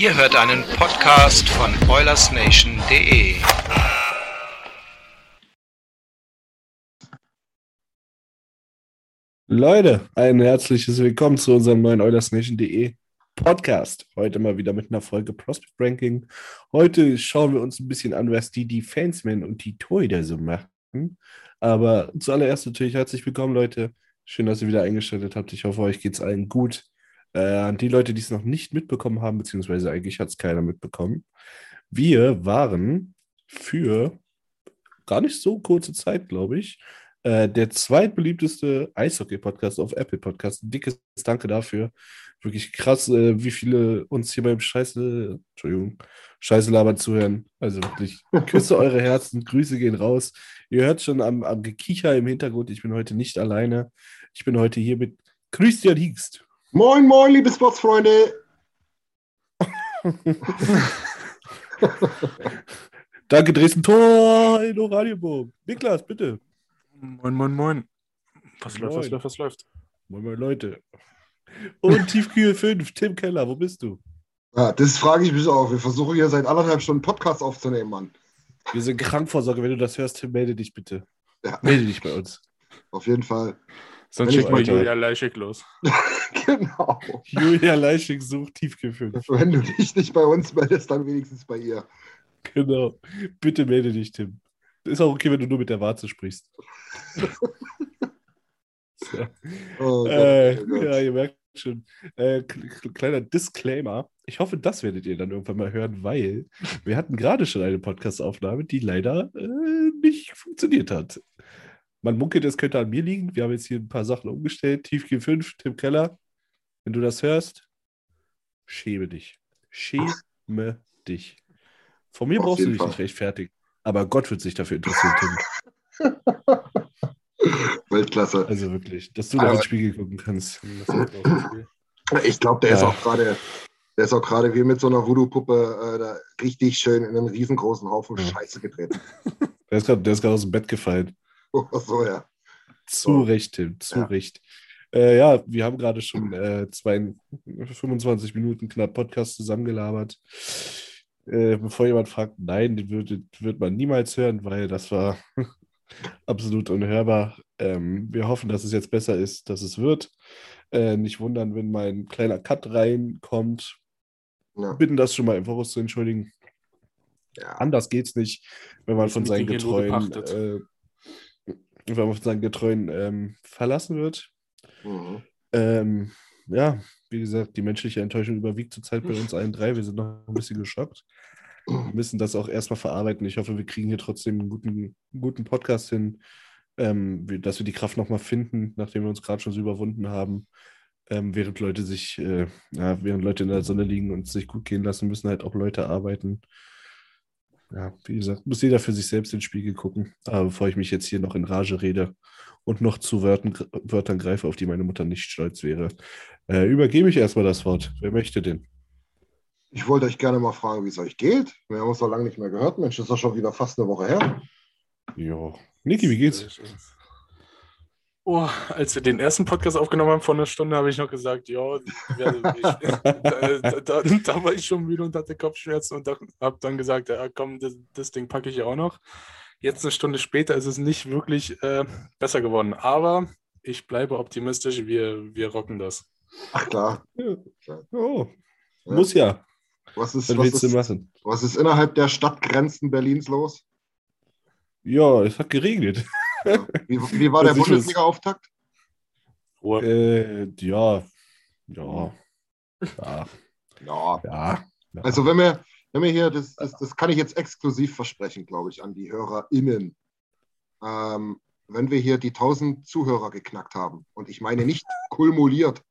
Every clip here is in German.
Ihr hört einen Podcast von OilersNation.de. Leute, ein herzliches Willkommen zu unserem neuen OilersNation.de Podcast. Heute mal wieder mit einer Folge Prospect Ranking. Heute schauen wir uns ein bisschen an, was die Defensemen und die Torhüter so machen. Aber zuallererst natürlich herzlich willkommen, Leute. Schön, dass ihr wieder eingeschaltet habt. Ich hoffe, euch geht es allen gut. Äh, an die Leute, die es noch nicht mitbekommen haben, beziehungsweise eigentlich hat es keiner mitbekommen. Wir waren für gar nicht so kurze Zeit, glaube ich, äh, der zweitbeliebteste Eishockey-Podcast auf Apple Podcast. Ein dickes Danke dafür. Wirklich krass, äh, wie viele uns hier beim Scheiße, Entschuldigung, Scheiße labern zuhören. Also wirklich, küsse eure Herzen, Grüße gehen raus. Ihr hört schon am, am Gekicher im Hintergrund, ich bin heute nicht alleine. Ich bin heute hier mit Christian Hiegst. Moin, moin, liebe Sportsfreunde. Danke, Dresden Tor in Oranienburg. Niklas, bitte. Moin, moin, moin. Was läuft, was Moin. läuft, was läuft? Moin, moin, Leute. Und Tiefkühl 5, Tim Keller, wo bist du? Ja, das frage ich mich auch. Wir versuchen hier seit anderthalb Stunden Podcast aufzunehmen, Mann. Wir sind Krankvorsorge. Wenn du das hörst, Tim, melde dich bitte. Ja, Melde dich bei uns. auf jeden Fall. Sonst Wenn schick ich- mal. Julia Leischig los. genau. Julia Leischig sucht Tiefkühl 5. Wenn du dich nicht bei uns meldest, dann wenigstens bei ihr. Genau. Bitte melde dich, Tim. Ist auch okay, wenn du nur mit der Warze sprichst. so. Oh Gott, Äh, oh Gott. ja, ihr merkt schon. Äh, kleiner Disclaimer. Ich hoffe, das werdet ihr dann irgendwann mal hören, weil wir hatten gerade schon eine Podcast-Aufnahme, die leider äh, nicht funktioniert hat. Man munkelt, es könnte an mir liegen. Wir haben jetzt hier ein paar Sachen umgestellt. Tiefkühl 5, Tim Keller. Wenn du das hörst, schäme dich. Schäme dich. Von mir Auf brauchst du dich Fall. nicht rechtfertigen. Aber Gott wird sich dafür interessieren, Tim. Weltklasse. Also wirklich, dass du da ins Spiegel gucken kannst. Ich glaube, der ist Ja. auch gerade, der ist auch gerade wie mit so einer Voodoo-Puppe äh, da richtig schön in einen riesengroßen Haufen Ja. Scheiße getreten. Der ist gerade der ist gerade aus dem Bett gefallen. So, ja. Zu So. Recht, Tim, zu Ja. Recht. Äh, ja, wir haben gerade schon äh, zwei, 25 Minuten knapp Podcast zusammengelabert. Äh, bevor jemand fragt, nein, den würde, wird man niemals hören, weil das war absolut unhörbar. Ähm, wir hoffen, dass es jetzt besser ist, dass es wird. Äh, nicht wundern, wenn mal ein kleiner Cut reinkommt. ja. Bitten das schon mal im Voraus zu entschuldigen. ja. Anders geht's nicht, wenn man Das von seinen Getreuen, äh, wenn man von seinen Getreuen ähm, verlassen wird. Mhm. Ähm, ja, wie gesagt, die menschliche Enttäuschung überwiegt zurzeit bei uns allen drei. Wir sind noch ein bisschen geschockt. Wir müssen das auch erstmal verarbeiten. Ich hoffe, wir kriegen hier trotzdem einen guten, guten Podcast hin, ähm, dass wir die Kraft nochmal finden, nachdem wir uns gerade schon so überwunden haben. Ähm, während Leute sich, äh, ja, während Leute in der Sonne liegen und sich gut gehen lassen, müssen halt auch Leute arbeiten. Ja, wie gesagt, muss jeder für sich selbst in den Spiegel gucken. Aber bevor ich mich jetzt hier noch in Rage rede und noch zu Wörtern, Wörtern greife, auf die meine Mutter nicht stolz wäre, äh, übergebe ich erstmal das Wort. Wer möchte denn? Ich wollte euch gerne mal fragen, wie es euch geht. Wir haben uns doch lange nicht mehr gehört. Mensch, das ist doch schon wieder fast eine Woche her. Jo. Niki, wie geht's? Oh, als wir den ersten Podcast aufgenommen haben vor einer Stunde, habe ich noch gesagt, ja, ja, da, da, da war ich schon müde und hatte Kopfschmerzen und habe dann gesagt, ja komm, das, das Ding packe ich ja auch noch. Jetzt eine Stunde später ist es nicht wirklich äh, besser geworden. Aber ich bleibe optimistisch. Wir, wir rocken das. Ach klar. Oh, Ja. muss ja. Was ist, Was ist, was ist innerhalb der Stadtgrenzen Berlins los? Ja, es hat geregnet. Wie, wie war der Bundesliga-Auftakt? Äh, ja. Ja. Ja. Ja. Ja. ja. Also wenn wir, wenn wir hier, das, das, das kann ich jetzt exklusiv versprechen, glaube ich, an die HörerInnen. Ähm, wenn wir hier die 1000 Zuhörer geknackt haben, und ich meine nicht kumuliert,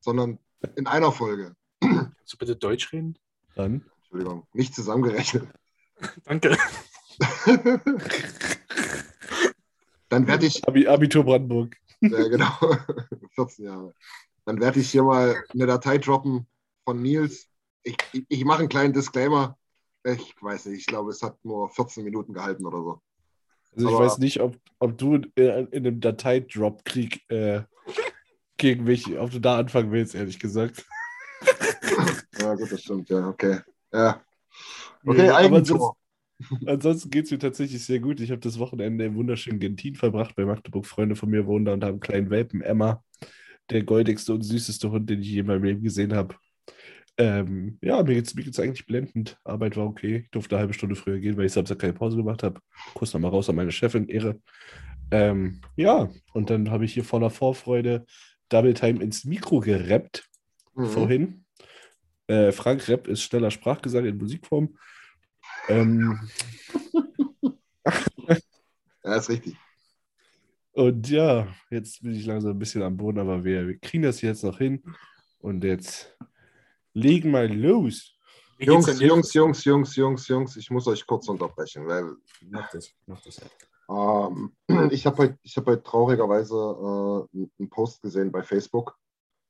sondern in einer Folge, Kannst du bitte Deutsch reden? Dann. Entschuldigung, nicht zusammengerechnet, Danke. Dann werde ich, Abi, Abitur Brandenburg. ja genau, 14 Jahre, dann werde ich hier mal eine Datei droppen von Nils. Ich, ich, ich mache einen kleinen Disclaimer. Ich weiß nicht, ich glaube, es hat nur 14 Minuten gehalten oder so. Also ich Aber- weiß nicht, ob, ob du in, in einem Dateidrop-Krieg äh, gegen mich, ob du da anfangen willst, ehrlich gesagt. Ja, gut, das stimmt, ja, okay. Ja. Nee, Okay, aber Eigentor. Ansonsten geht es mir tatsächlich sehr gut. Ich habe das Wochenende im wunderschönen Gentin verbracht bei Magdeburg. Freunde von mir wohnen da und haben einen kleinen Welpen, Emma. Der goldigste und süßeste Hund, den ich je in meinem Leben gesehen habe. Ähm, ja, mir mir geht's eigentlich blendend. Arbeit war okay. Ich durfte eine halbe Stunde früher gehen, weil ich Samstag keine Pause gemacht habe. Kuss nochmal raus an meine Chefin, Ehre. Ähm, ja, und dann habe ich hier voller Vorfreude Double Time ins Mikro gerappt Mhm. vorhin. Äh, Frank Rapp ist schneller Sprachgesang in Musikform. Ähm, Ja, ist richtig. und ja, jetzt bin ich langsam ein bisschen am Boden, aber wir, wir kriegen das jetzt noch hin. Und jetzt legen mal los. Jungs? Jungs, Jungs, Jungs, Jungs, Jungs, ich muss euch kurz unterbrechen, weil Mach das, mach das. ähm, ich habe heute, ich habe heute traurigerweise äh, einen Post gesehen bei Facebook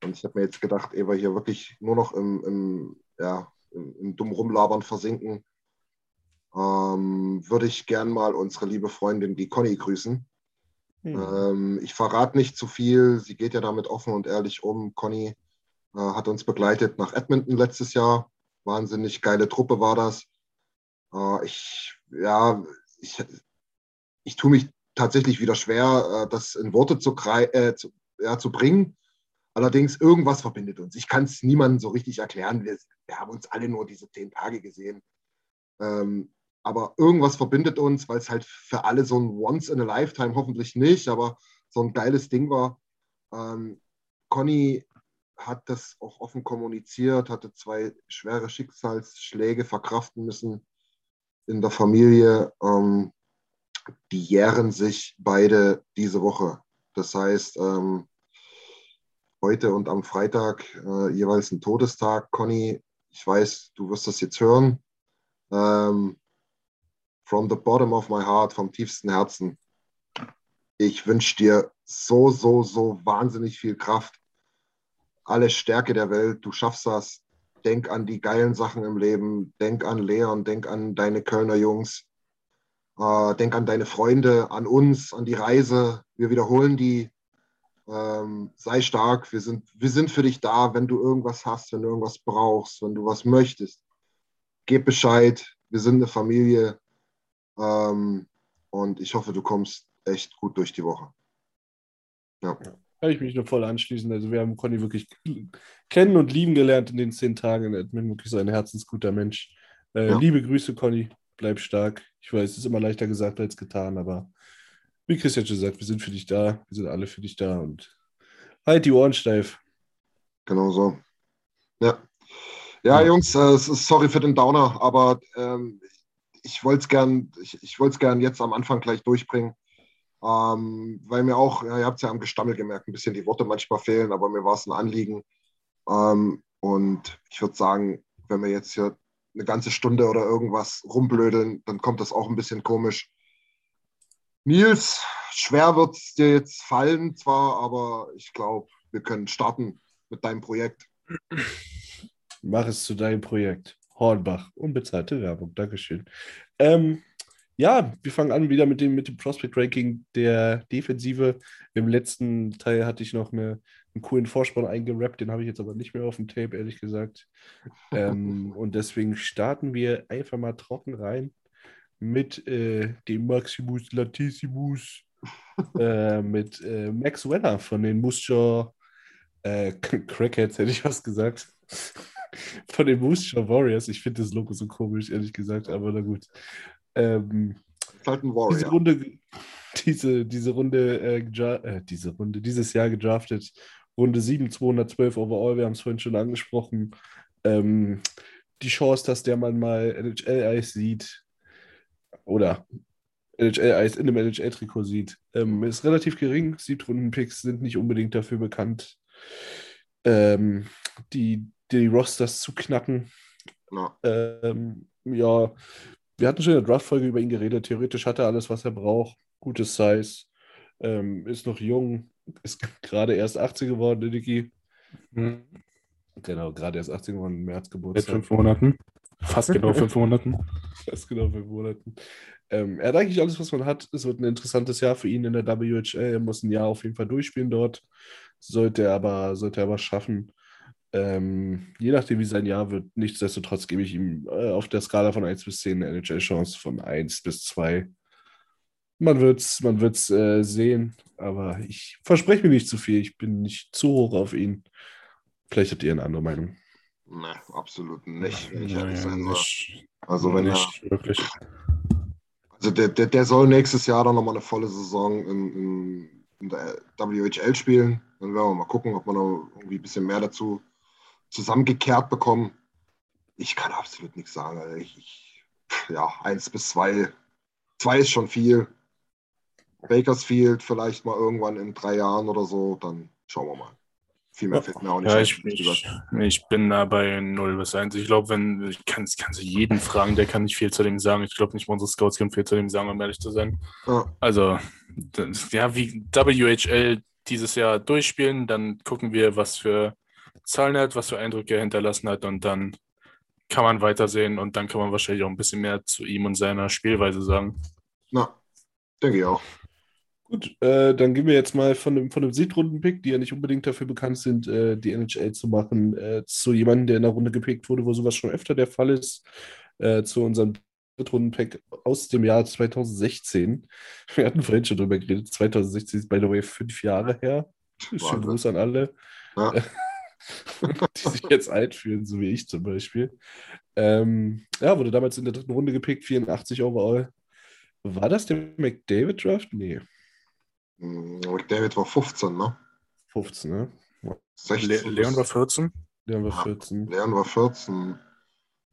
und ich habe mir jetzt gedacht, ehe wir hier wirklich nur noch im, im, ja, im, im dumm rumlabern versinken, ähm, würde ich gern mal unsere liebe Freundin, die Conny, grüßen. Hm. Ähm, ich verrate nicht zu viel. Sie geht ja damit offen und ehrlich um. Conny äh, hat uns begleitet nach Edmonton letztes Jahr. Wahnsinnig geile Truppe war das. Äh, ich, ja, ich, ich tue mich tatsächlich wieder schwer, äh, das in Worte zu, äh, zu, ja, zu bringen. Allerdings, irgendwas verbindet uns. Ich kann es niemandem so richtig erklären. Wir, wir haben uns alle nur diese zehn Tage gesehen. Ähm, aber irgendwas verbindet uns, weil es halt für alle so ein Once in a Lifetime hoffentlich nicht, aber so ein geiles Ding war. Ähm, Conny hat das auch offen kommuniziert, hatte zwei schwere Schicksalsschläge verkraften müssen in der Familie. Ähm, die jähren sich beide diese Woche. Das heißt, ähm, heute und am Freitag äh, jeweils ein Todestag. Conny, ich weiß, du wirst das jetzt hören. Ähm, from the bottom of my heart, vom tiefsten Herzen. Ich wünsche dir so, so, so wahnsinnig viel Kraft. Alle Stärke der Welt. Du schaffst das. Denk an die geilen Sachen im Leben. Denk an Leon. Denk an deine Kölner Jungs. Äh, denk an deine Freunde, an uns, an die Reise. Wir wiederholen die. Ähm, sei stark. Wir sind, wir sind für dich da, wenn du irgendwas hast, wenn du irgendwas brauchst, wenn du was möchtest. Gib Bescheid. Wir sind eine Familie. Ähm, und ich hoffe, du kommst echt gut durch die Woche. Ja. Kann ich mich nur voll anschließen. Also wir haben Conny wirklich kennen und lieben gelernt in den zehn Tagen. Er ist wirklich so ein herzensguter Mensch. Äh, Ja. Liebe Grüße, Conny. Bleib stark. Ich weiß, es ist immer leichter gesagt als getan, aber wie Christian schon sagt, wir sind für dich da. Wir sind alle für dich da und halt die Ohren steif. Genau so. Ja. Ja. Jungs, äh, es ist- sorry für den Downer, aber ähm, ich wollte es gern, ich, ich gern jetzt am Anfang gleich durchbringen. Ähm, weil mir auch, ja, ihr habt es ja am Gestammel gemerkt, ein bisschen die Worte manchmal fehlen, aber mir war es ein Anliegen. Ähm, und ich würde sagen, wenn wir jetzt hier eine ganze Stunde oder irgendwas rumblödeln, dann kommt das auch ein bisschen komisch. Nils, schwer wird es dir jetzt fallen, zwar, aber ich glaube, wir können starten mit deinem Projekt. Mach es zu deinem Projekt. Hornbach, unbezahlte Werbung. Dankeschön. Ähm, ja, wir fangen an wieder mit dem, mit dem Prospect Ranking der Defensive. Im letzten Teil hatte ich noch eine, einen coolen Vorspann eingerappt, den habe ich jetzt aber nicht mehr auf dem Tape, ehrlich gesagt. Ähm, und deswegen starten wir einfach mal trocken rein mit äh, dem Maximus Latissimus äh, mit äh, Max Weller von den Jaw äh, Crackheads, hätte ich was gesagt. Von den Moose Warriors. Ich finde das Logo so komisch, ehrlich gesagt, aber na gut. Ähm, halt ein diese Warrior. Runde, diese, diese Runde, äh, äh, diese Runde, dieses Jahr gedraftet, Runde 7, 212 overall, wir haben es vorhin schon angesprochen. Ähm, die Chance, dass der Mann mal NHL-Eis sieht oder NHL-Eis in einem NHL-Trikot sieht, ähm, ist relativ gering. Siebtrunden-Picks sind nicht unbedingt dafür bekannt, ähm, die, die Rosters zu knacken. Ja. Ähm, ja, wir hatten schon in der Draft-Folge über ihn geredet. Theoretisch hat er alles, was er braucht. Gutes Size. Ähm, ist noch jung. Ist gerade erst 18 geworden, der Dicky. Genau, gerade erst 18 geworden, im März Seit Geburtstag. fünf Monaten. Fast genau fünf Monaten. Das genau fünf Monaten. Ähm, er hat eigentlich alles, was man hat. Es wird ein interessantes Jahr für ihn in der WHL. Er muss ein Jahr auf jeden Fall durchspielen dort. Sollte er aber, sollte er aber schaffen. Ähm, je nachdem, wie sein Jahr wird, nichtsdestotrotz gebe ich ihm äh, auf der Skala von 1 bis 10 eine NHL-Chance von 1 bis 2. Man wird es man wird's, äh, sehen, aber ich verspreche mir nicht zu viel. Ich bin nicht zu hoch auf ihn. Vielleicht habt ihr eine andere Meinung. Ne, absolut nicht, wenn ich Naja, ehrlich sein soll. Also wenn er, nicht wirklich. also der, der, der soll nächstes Jahr dann nochmal eine volle Saison in, in, in der WHL spielen. Dann werden wir mal gucken, ob wir noch irgendwie ein bisschen mehr dazu zusammengekehrt bekommen. Ich kann absolut nichts sagen. Also ich, ich, ja, eins bis zwei. Zwei ist schon viel. Bakersfield vielleicht mal irgendwann in drei Jahren oder so, dann schauen wir mal. Viel mehr fällt mir auch nicht Ja, ich, ich, ich bin da bei 0 bis 1. Ich glaube, wenn, ich kann, kannst du jeden fragen, der kann nicht viel zu dem sagen. Ich glaube nicht, unsere Scouts können viel zu dem sagen, um ehrlich zu sein. Ja. Also, das, ja, wie WHL dieses Jahr durchspielen, dann gucken wir, was für Zahlen hat, was für Eindrücke er hinterlassen hat und dann kann man weitersehen und dann kann man wahrscheinlich auch ein bisschen mehr zu ihm und seiner Spielweise sagen. Na, denke ich auch. Gut, äh, dann gehen wir jetzt mal von einem, von einem Siebtrunden-Pick, die ja nicht unbedingt dafür bekannt sind, äh, die NHL zu machen, äh, zu jemandem, der in der Runde gepickt wurde, wo sowas schon öfter der Fall ist, äh, zu unserem Drittrunden-Pick aus dem Jahr 2016. Wir hatten vorhin schon drüber geredet. 2016 ist, by the way, fünf Jahre her. Schönen. Gruß an alle, Ja. die sich jetzt alt fühlen, so wie ich zum Beispiel. Ähm, ja, wurde damals in der dritten Runde gepickt, 84 overall. War das der McDavid-Draft? Nee. Hm, David war 15, ne? 15, ne? 16 Le Leon war 14. Der haben wir Ja. 14. Leon war 14.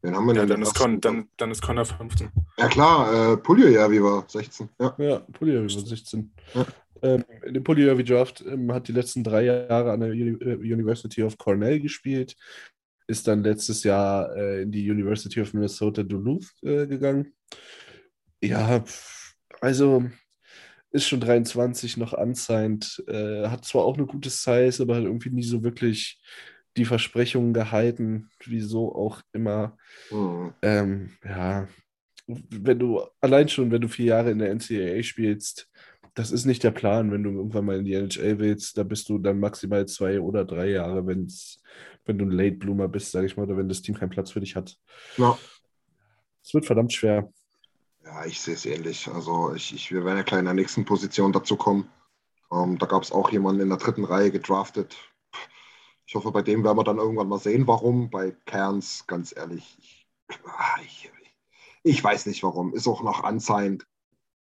Wen haben wir Ja, denn? dann ist? Con, dann, dann ist Connor 15. Ja klar, äh, Puljujärvi war 16. Ja. Ja, Puljujärvi war 16. Ja. Ähm, in dem Puljujärvi Draft ähm, hat die letzten drei Jahre an der Uni äh, University of Cornell gespielt, ist dann letztes Jahr äh, in die University of Minnesota Duluth äh, gegangen. Ja, also ist schon 23 noch unsigned, äh, hat zwar auch eine gute Size, aber hat irgendwie nie so wirklich die Versprechungen gehalten, wieso auch immer. Hm. Ähm, ja, wenn du allein schon, wenn du vier Jahre in der NCAA spielst, das ist nicht der Plan, wenn du irgendwann mal in die NHL willst, da bist du dann maximal zwei oder drei Jahre, wenn's, wenn du ein Late Bloomer bist, sage ich mal, oder wenn das Team keinen Platz für dich hat. Ja. Es wird verdammt schwer. Ja, ich sehe es ähnlich. Also ich, ich, wir werden ja gleich in der nächsten Position dazu kommen. Ähm, da gab es auch jemanden in der dritten Reihe gedraftet. Ich hoffe, bei dem werden wir dann irgendwann mal sehen, warum. Bei Cairns, ganz ehrlich, ich, ah, ich, ich weiß nicht warum. Ist auch noch unsigned.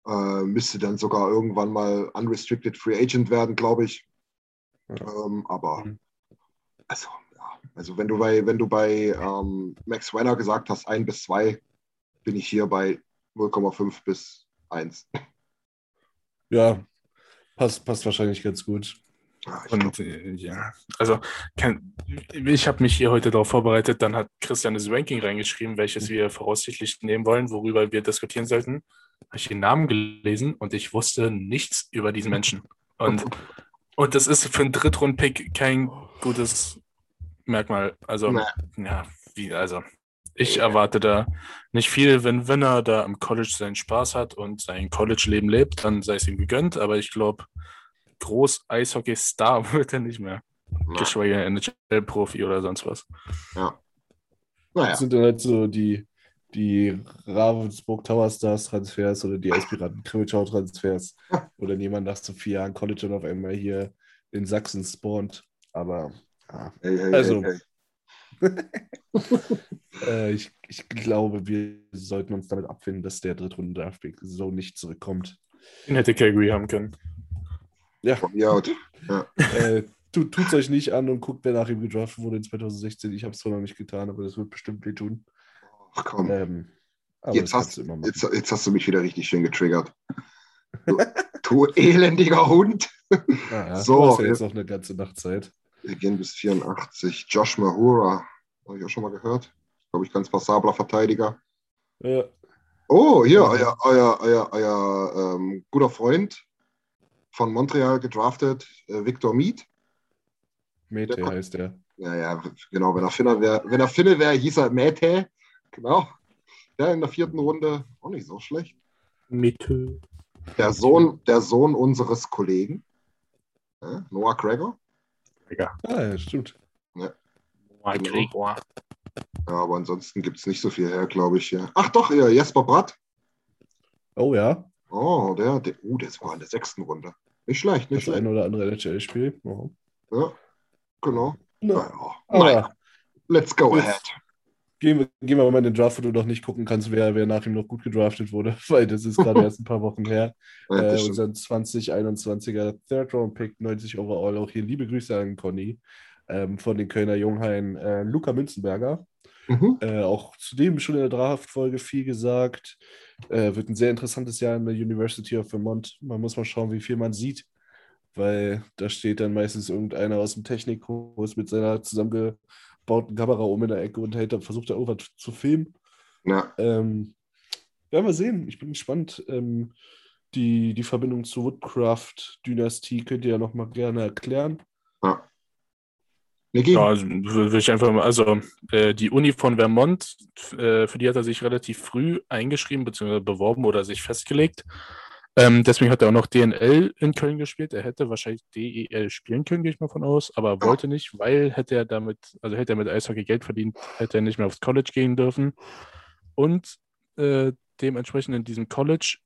Äh, müsste dann sogar irgendwann mal unrestricted free agent werden, glaube ich. Ja. Ähm, aber Mhm. also, ja. Also wenn du bei, wenn du bei ähm, Max Weller gesagt hast, ein bis zwei, bin ich hier bei 0,5 bis 1. Ja, passt, passt wahrscheinlich ganz gut. Ich Und äh, ja, also kann, ich habe mich hier heute darauf vorbereitet, dann hat Christian das Ranking reingeschrieben, welches wir voraussichtlich nehmen wollen, worüber wir diskutieren sollten. Habe ich den Namen gelesen und ich wusste nichts über diesen Menschen. Und, und das ist für einen Drittrunden-Pick kein gutes Merkmal. Also, Nee. ja, wie, also. Ich erwarte da nicht viel, wenn, wenn er da am College seinen Spaß hat und sein College-Leben lebt, dann sei es ihm gegönnt, aber ich glaube, groß Eishockey-Star wird er nicht mehr. na, Geschweige NHL-Profi oder sonst was. naja, Das sind dann halt so die, die Ravensburg Tower Stars Transfers oder die Aspiraten Krimitschau Transfers oder jemand nach so vier Jahren College und auf einmal hier in Sachsen spawnt. Aber ja. Hey, hey, Also- hey. äh, ich, ich glaube, wir sollten uns damit abfinden, dass der Drittrunden-Draftpick so nicht zurückkommt. Den hätte Calgary haben können. Ja, out. äh, tu, tut's euch nicht an und guckt, wer nach ihm gedraftet wurde in 2016. Ich habe es zwar noch nicht getan, aber das wird bestimmt wehtun. Ach komm, Ähm, aber jetzt, hast, jetzt, jetzt hast du mich wieder richtig schön getriggert. Du, du elendiger Hund. Ah, ja. So, du hast ja ja. jetzt noch eine ganze Nacht Zeit. Wir gehen bis 84. Josh Mahura. Habe ich auch schon mal gehört. Glaube ich, ganz passabler Verteidiger. Ja. Oh, hier, Ja. euer, euer, euer, euer ähm, guter Freund von Montreal gedraftet, äh, Victor Mead. Mete Ja. heißt der. Ja, ja, genau. Wenn er Finne wäre, wenn er Finne wäre, hieß er Mete. Genau. Ja, in der vierten Runde. Auch nicht so schlecht. Mitte. Der Sohn, der Sohn unseres Kollegen, äh, Noah Gregor. Ah, ja, stimmt. Gregor. Ja, aber ansonsten gibt es nicht so viel her, glaube ich. Ja. Ach doch, ja, Jesper Bratt. Oh ja, Oh, der, der, uh, der ist sogar in der sechsten Runde. Nicht schlecht, nicht das schlecht. ein oder andere NHL-Spiel. Oh. Ja, genau. Na, Naja, naja. Let's go ahead. gehen, wir, gehen wir mal in den Draft, wo du noch nicht gucken kannst, wer, wer nach ihm noch gut gedraftet wurde, weil das ist gerade erst ein paar Wochen her. Ja, Äh, unseren 2021er Third Round Pick, 90 Overall. Auch hier liebe Grüße an Conny ähm, von den Kölner Junghain, äh, Luca Münzenberger. Mhm. Äh, auch zudem schon in der Draft-Folge viel gesagt. Äh, wird ein sehr interessantes Jahr in der University of Vermont. Man muss mal schauen, wie viel man sieht, weil da steht dann meistens irgendeiner aus dem Technikkurs mit seiner zusammengebauten Kamera um in der Ecke und hält, dann versucht er irgendwas zu filmen. Ja, Ähm, werden wir sehen. Ich bin gespannt. Ähm, die, die Verbindung zur Woodcraft-Dynastie könnt ihr ja noch mal gerne erklären. Ja, also, will ich einfach mal, also äh, die Uni von Vermont, äh, für die hat er sich relativ früh eingeschrieben bzw. beworben oder sich festgelegt. Ähm, deswegen hat er auch noch DNL in Köln gespielt. Er hätte wahrscheinlich DEL spielen können, gehe ich mal von aus, aber wollte nicht, weil hätte er damit, also hätte er mit Eishockey Geld verdient, hätte er nicht mehr aufs College gehen dürfen. Und äh, dementsprechend in diesem College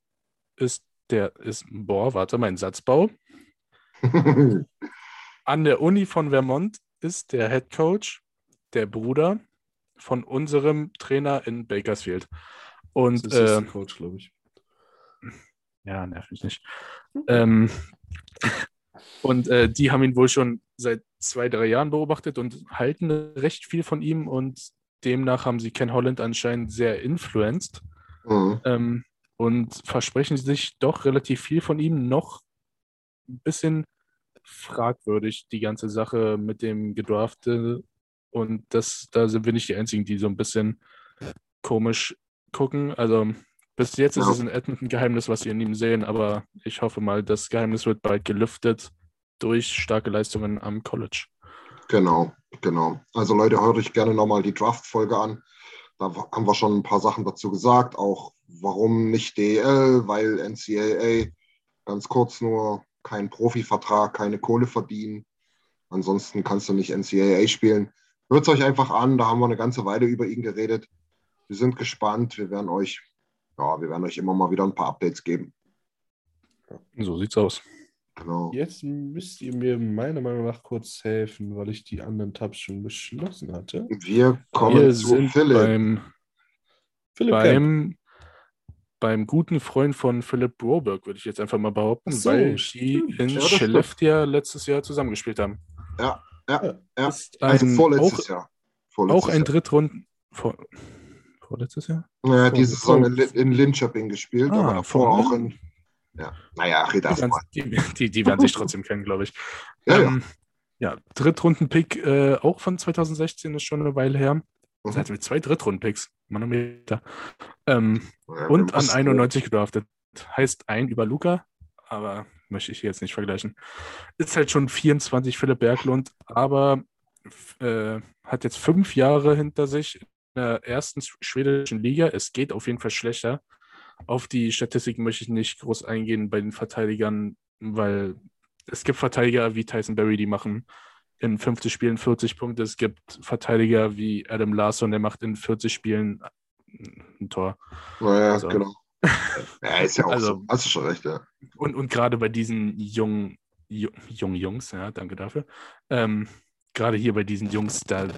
ist der, ist, boah, warte, mein Satzbau. An der Uni von Vermont ist der Head Coach, der Bruder von unserem Trainer in Bakersfield. Und Das ist äh, der Coach, glaube ich. ja, nerv mich nicht. Ähm, und äh, die haben ihn wohl schon seit zwei, drei Jahren beobachtet und halten recht viel von ihm und demnach haben sie Ken Holland anscheinend sehr influenced Mhm. ähm, und versprechen sich doch relativ viel von ihm. Noch ein bisschen fragwürdig, die ganze Sache mit dem Gedrafte. Und das, da sind wir nicht die Einzigen, die so ein bisschen komisch gucken. Also bis jetzt ist es ein Edmonton-Geheimnis, was wir in ihm sehen, aber ich hoffe mal, das Geheimnis wird bald gelüftet durch starke Leistungen am College. Genau, genau. Also Leute, hört euch gerne nochmal die Draft-Folge an. Da haben wir schon ein paar Sachen dazu gesagt, auch warum nicht DEL, weil NCAA ganz kurz nur kein Profivertrag, keine Kohle verdienen. Ansonsten kannst du nicht NCAA spielen. Hört es euch einfach an, da haben wir eine ganze Weile über ihn geredet. Wir sind gespannt, wir werden euch, ja, wir werden euch immer mal wieder ein paar Updates geben. So sieht's aus. Genau. Jetzt müsst ihr mir meiner Meinung nach kurz helfen, weil ich die anderen Tabs schon geschlossen hatte. Wir kommen Wir zu sind Philipp. beim Philipp beim, beim guten Freund von Philipp Broberg, würde ich jetzt einfach mal behaupten, so, weil die stimmt. in Ja. Skellefteå letztes Jahr zusammengespielt haben. Ja, ja, ja. Ist Also ein, vorletztes auch, Jahr. Vorletztes auch ein. Drittrunden. Vor, vorletztes Jahr? Naja, diese Saison in, in Linköping gespielt, Ah, aber davor vor- auch in. Ja, naja, red Die, das werden- mal. die, die, die werden sich trotzdem kennen, glaube ich. Ja, ja. ähm, ja Drittrunden-Pick äh, auch von 2016 ist schon eine Weile her. Mhm. Das heißt, mit zwei Drittrunden-Picks. Manometer. Ähm, Ja, und an mussten- 91 gedraftet. Heißt ein über Luca, aber möchte ich jetzt nicht vergleichen. Ist halt schon 24 Philipp Berglund, aber äh, hat jetzt fünf Jahre hinter sich in der ersten schwedischen Liga. Es geht auf jeden Fall schlechter. Auf die Statistiken möchte ich nicht groß eingehen bei den Verteidigern, weil es gibt Verteidiger wie Tyson Berry, die machen in 50 Spielen 40 Punkte. Es gibt Verteidiger wie Adam Larsson, der macht in 40 Spielen ein Tor. Naja, Also- genau. Ja, ist ja auch Also- so. Hast du schon recht, ja. Und, und gerade bei diesen jungen, ju- jungen Jungs, ja, danke dafür. Ähm, gerade hier bei diesen Jungs, da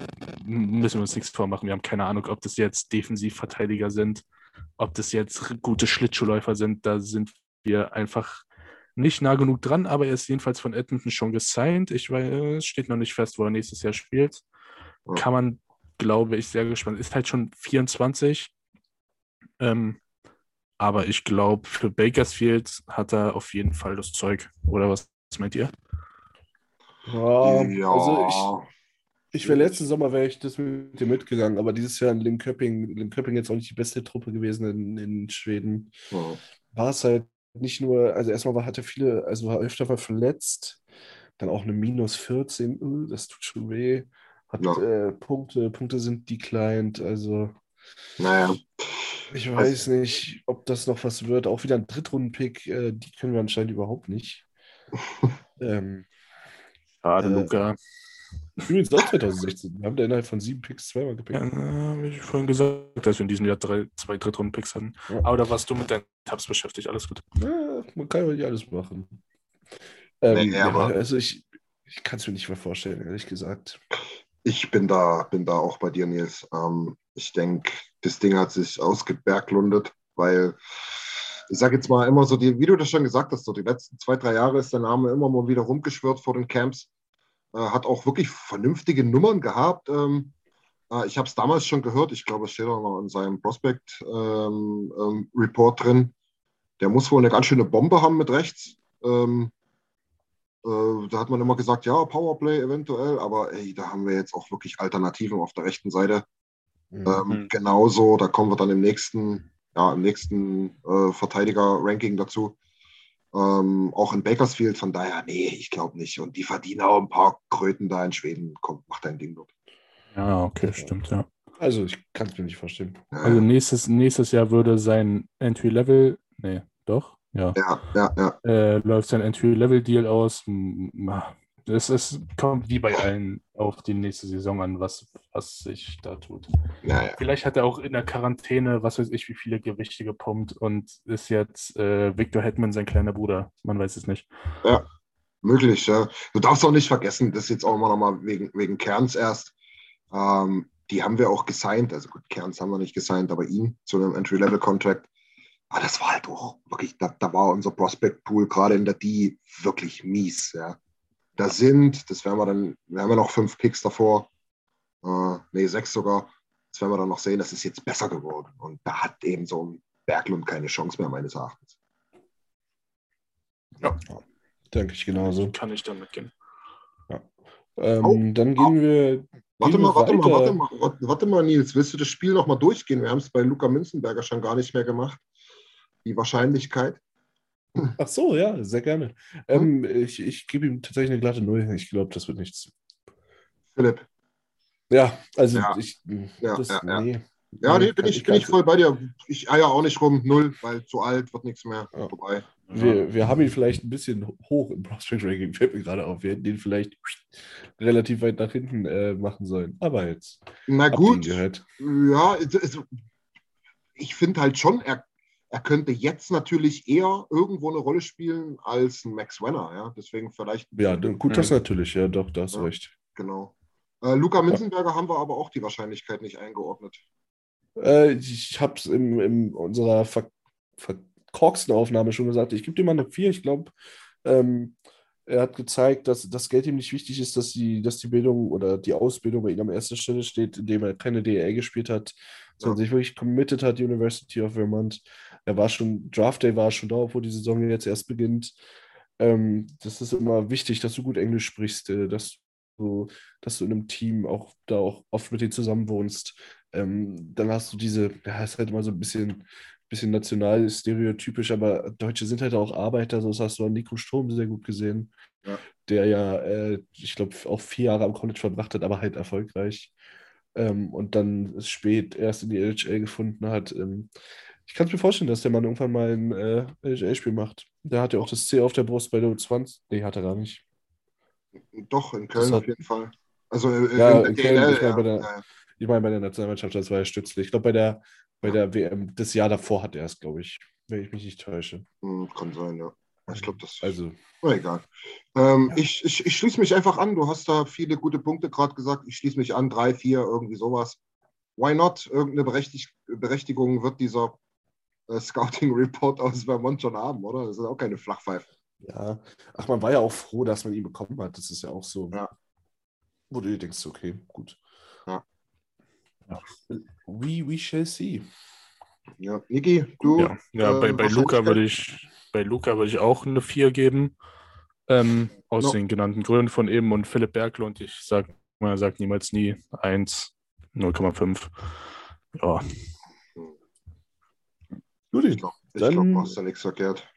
müssen wir uns nichts vormachen. Wir haben keine Ahnung, ob das jetzt Defensivverteidiger sind, ob das jetzt gute Schlittschuhläufer sind. Da sind wir einfach nicht nah genug dran, aber er ist jedenfalls von Edmonton schon gesigned. Ich weiß, es steht noch nicht fest, wo er nächstes Jahr spielt. Ja. Kann man, glaube ich, sehr gespannt. Ist halt schon 24. Ähm, aber ich glaube, für Bakersfield hat er auf jeden Fall das Zeug. Oder was meint ihr? Ja, ja. also ich, ich wäre letzten Sommer wäre ich das mit dir mitgegangen, aber dieses Jahr in Linköping, Linköping jetzt auch nicht die beste Truppe gewesen in, in Schweden. ja. War es halt nicht nur, also erstmal war, hatte viele, also war öfter mal verletzt, dann auch eine minus 14, uh, das tut schon weh. Hat Ja. äh, Punkte, Punkte sind declined, also Naja, ich weiß nicht, ob das noch was wird. Auch wieder ein Drittrunden-Pick, äh, die können wir anscheinend überhaupt nicht. ähm, Schade, Äh, Luca. Übrigens auch 2016. Wir haben da innerhalb von sieben Picks zweimal gepickt. Ja, habe ich vorhin gesagt, dass wir in diesem Jahr drei, zwei Drittrunden-Picks hatten. Ja. Aber da warst du mit deinen Tabs beschäftigt. Alles gut. Ja, man kann ja nicht alles machen. Ähm, Nee, ja, aber- also ich, ich kann es mir nicht mehr vorstellen, ehrlich gesagt. ich bin da, bin da auch bei dir, Nils. Ähm, ich denke, das Ding hat sich ausgeberglundet, weil ich sage jetzt mal immer so, die, wie du das schon gesagt hast, so die letzten zwei, drei Jahre ist der Name immer mal wieder rumgeschwört vor den Camps. Äh, hat auch wirklich vernünftige Nummern gehabt. Ähm, äh, ich habe es damals schon gehört, ich glaube, es steht auch noch in seinem Prospect-Report drin. Der muss wohl eine ganz schöne Bombe haben mit rechts. Ähm, äh, da hat man immer gesagt, ja, Powerplay eventuell, aber ey, da haben wir jetzt auch wirklich Alternativen auf der rechten Seite. Mhm. Ähm, Mhm. Genauso, da kommen wir dann im nächsten, ja, im nächsten äh, Verteidiger-Ranking dazu. Ähm, auch in Bakersfield, von daher, nee, ich glaube nicht. Und die verdienen auch ein paar Kröten da in Schweden. Komm, mach dein Ding dort. Ja, okay, stimmt, ja. Also ich kann es mir nicht vorstellen. Ja, Also nächstes, nächstes Jahr würde sein Entry-Level, nee, doch, ja, ja, ja, ja. äh, läuft sein Entry-Level-Deal aus. M- ma- Es, es kommt wie bei allen auf die nächste Saison an, was, was sich da tut. ja, ja. Vielleicht hat er auch in der Quarantäne, was weiß ich, wie viele Gewichte gepumpt und ist jetzt äh, Victor Hetman sein kleiner Bruder. Man weiß es nicht. Möglich, ja. Du darfst auch nicht vergessen, das ist jetzt auch immer noch mal wegen, wegen Kerns erst. Ähm, die haben wir auch gesigned. Also gut, Kerns haben wir nicht gesigned, aber ihn zu einem Entry-Level-Contract. Aber das war halt auch wirklich, da, da war unser Prospect-Pool gerade in der D wirklich mies, ja. Da sind, das werden wir dann, wir haben ja noch fünf Picks davor, äh, nee, sechs sogar. Das werden wir dann noch sehen, das ist jetzt besser geworden. Und da hat eben so ein Berglund keine Chance mehr, meines Erachtens. Denke ich genauso. Kann ich dann mitgehen. Ähm, Oh, dann gehen wir. Warte gehen mal, warte mal, warte mal, warte, warte mal, Nils. Willst du das Spiel nochmal durchgehen? Wir haben es bei Luca Münzenberger schon gar nicht mehr gemacht. Die Wahrscheinlichkeit. Ach so, ja, sehr gerne. Ähm, ich ich gebe ihm tatsächlich eine glatte Null. Ich glaube, das wird nichts. Philipp. Ja, also Ja. ich. Ja, das, ja, nee. Ja, Nee, bin ich, bin ich voll bei dir. Ich eier auch nicht rum. Null, weil zu alt wird nichts mehr. Ja. Vorbei. Wir, wir haben ihn vielleicht ein bisschen hoch im Prospect Ranking, fällt mir gerade auf. Wir hätten den vielleicht relativ weit nach hinten äh, machen sollen. Aber jetzt Na gut. Ja, also, ich finde halt schon, er, er könnte jetzt natürlich eher irgendwo eine Rolle spielen als ein Max Wenner. Ja? Deswegen vielleicht. Ja, gut, das natürlich. Ja, doch, da hast Ja. recht. Genau. Äh, Luca Münzenberger haben wir aber auch die Wahrscheinlichkeit nicht eingeordnet. Äh, ich habe es in, in unserer ver verkorksten Aufnahme schon gesagt. Ich gebe dir mal eine 4. Ich glaube, ähm, er hat gezeigt, dass das Geld ihm nicht wichtig ist, dass die, dass die Bildung oder die Ausbildung bei ihm an erster Stelle steht, indem er keine DL gespielt hat, sondern sich wirklich committed hat, University of Vermont. Er war schon, Draft Day war schon da, obwohl die Saison jetzt erst beginnt. Ähm, das ist immer wichtig, dass du gut Englisch sprichst, äh, dass du, dass du in einem Team auch da auch oft mit denen zusammenwohnst. Ähm, dann hast du diese, ja, ist halt immer so ein bisschen, bisschen national stereotypisch, aber Deutsche sind halt auch Arbeiter, so das hast du an Nico Sturm sehr gut gesehen, Ja. der ja, äh, ich glaube, auch vier Jahre am College verbracht hat, aber halt erfolgreich. Ähm, und dann spät erst in die NHL gefunden hat. Ähm, ich kann es mir vorstellen, dass der Mann irgendwann mal ein äh, NHL-Spiel macht. Der hat ja auch das C auf der Brust bei der U20. Nee, hat er gar nicht. Doch, in Köln hat- auf jeden Fall. Also äh, Ja, in, in der Köln, DL, ich meine, ja. bei der- Ja. Ich meine, bei der Nationalmannschaft, das war ja stützlich. Ich glaube, bei der, bei der WM, das Jahr davor hat er es, glaube ich, wenn ich mich nicht täusche. Hm, kann sein, ja. Ich glaube, das. Also, Na, egal. Ähm, ich, ich, ich schließe mich einfach an. Du hast da viele gute Punkte gerade gesagt. Ich schließe mich an. Drei, vier, irgendwie sowas. Why not? Irgendeine Berechtig Berechtigung wird dieser Scouting Report aus Vermont schon haben, oder? Das ist auch keine Flachpfeife. ja. Ach, man war ja auch froh, dass man ihn bekommen hat. Das ist ja auch so. Ja. Wo du dir denkst, okay, gut. Ja. Ja. We, we shall see. Ja, Niki, du. Ja, ja äh, bei, bei Luca würde ich bei Luca würde ich auch eine 4 geben. Ähm, aus No. den genannten Gründen von eben und Philipp Berglund, ich sag, man sagt niemals nie 1, 0,5. Ja, Judy, Ich glaube, glaub, du hast da nichts verkehrt.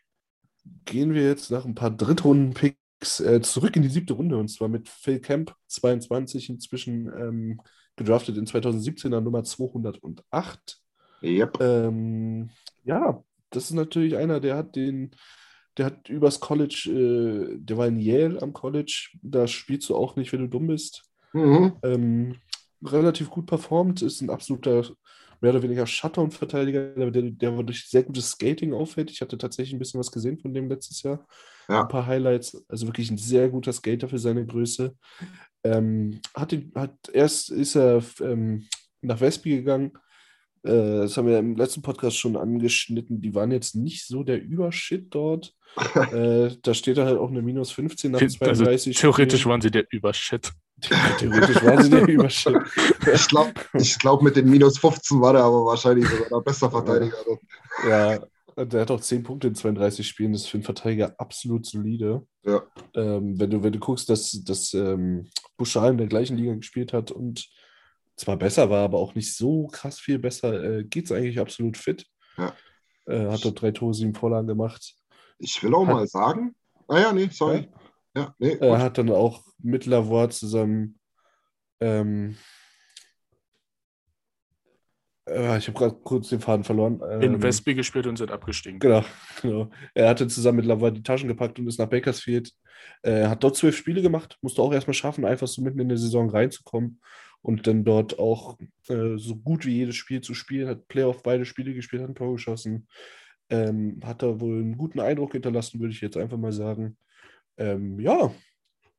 gehen wir jetzt nach ein paar Drittrunden-Picks äh, zurück in die siebte Runde und zwar mit Phil Kemp, 22, inzwischen ähm, gedraftet in 2017er Nummer 208. Yep. Ähm, ja, das ist natürlich einer, der hat den, der hat übers College, äh, der war in Yale am College, da spielst du auch nicht, wenn du dumm bist. Mhm. Ähm, relativ gut performt, ist ein absoluter, mehr oder weniger Shutdown-Verteidiger, der, der durch sehr gutes Skating auffällt. Ich hatte tatsächlich ein bisschen was gesehen von dem letztes Jahr. Ja. Ein paar Highlights, also wirklich ein sehr guter Skater für seine Größe. Ähm, hat, hat erst ist er ähm, nach Westby gegangen. Äh, das haben wir im letzten Podcast schon angeschnitten. Die waren jetzt nicht so der Übershit dort. äh, da steht da halt auch eine minus 15 nach also 32 theoretisch Spielen. waren sie der Übershit. Theoretisch waren sie der Übershit. Ich glaube, ich glaub, mit den minus 15 war der aber wahrscheinlich sogar der beste Verteidiger. Ja, der hat auch 10 Punkte in 32 Spielen. Das ist für einen Verteidiger absolut solide. Ja. Ähm, wenn, du, wenn du guckst, dass, dass ähm, Bouchard in der gleichen Liga gespielt hat und zwar besser war, aber auch nicht so krass viel besser, äh, geht es eigentlich absolut fit. Ja. Äh, hat dort drei Tore, sieben Vorlagen gemacht. Ich will auch Hat- mal sagen. Ah ja, nee, sorry. Ja, nee, Er gut. hat dann auch mit Lavor zusammen. Ähm, äh, ich habe gerade kurz den Faden verloren. In Ähm, Westby gespielt und sind abgestiegen. Genau, genau. Er hatte zusammen mit Lavor die Taschen gepackt und ist nach Bakersfield. Äh, Er hat dort zwölf Spiele gemacht, musste auch erstmal schaffen, einfach so mitten in der Saison reinzukommen und dann dort auch äh, so gut wie jedes Spiel zu spielen. Hat Playoff beide Spiele gespielt, hat ein Tor geschossen. Ähm, hat da wohl einen guten Eindruck hinterlassen, würde ich jetzt einfach mal sagen. Ähm, ja,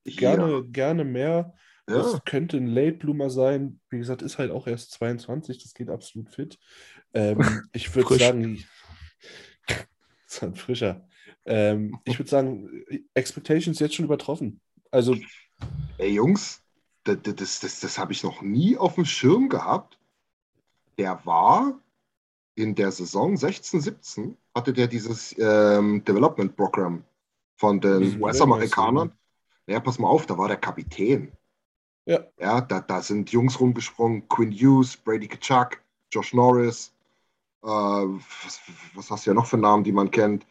gerne, gerne mehr. Ja, Das ja. könnte ein Late Bloomer sein. Wie gesagt, ist halt auch erst 22, das geht absolut fit. Ähm, ich würde sagen, ist ein frischer. Ähm, ich würde sagen, Expectations jetzt schon übertroffen. Also, Ey, Jungs, das, das, das, das habe ich noch nie auf dem Schirm gehabt. Der war in der Saison 16, 17, hatte der dieses ähm, Development Program von den Diesen US-Amerikanern. Ja, pass mal auf, da war der Kapitän. ja, Ja, da, da sind Jungs rumgesprungen, Quinn Hughes, Brady Kachuk, Josh Norris, äh, was, was hast du ja noch für Namen, die man kennt?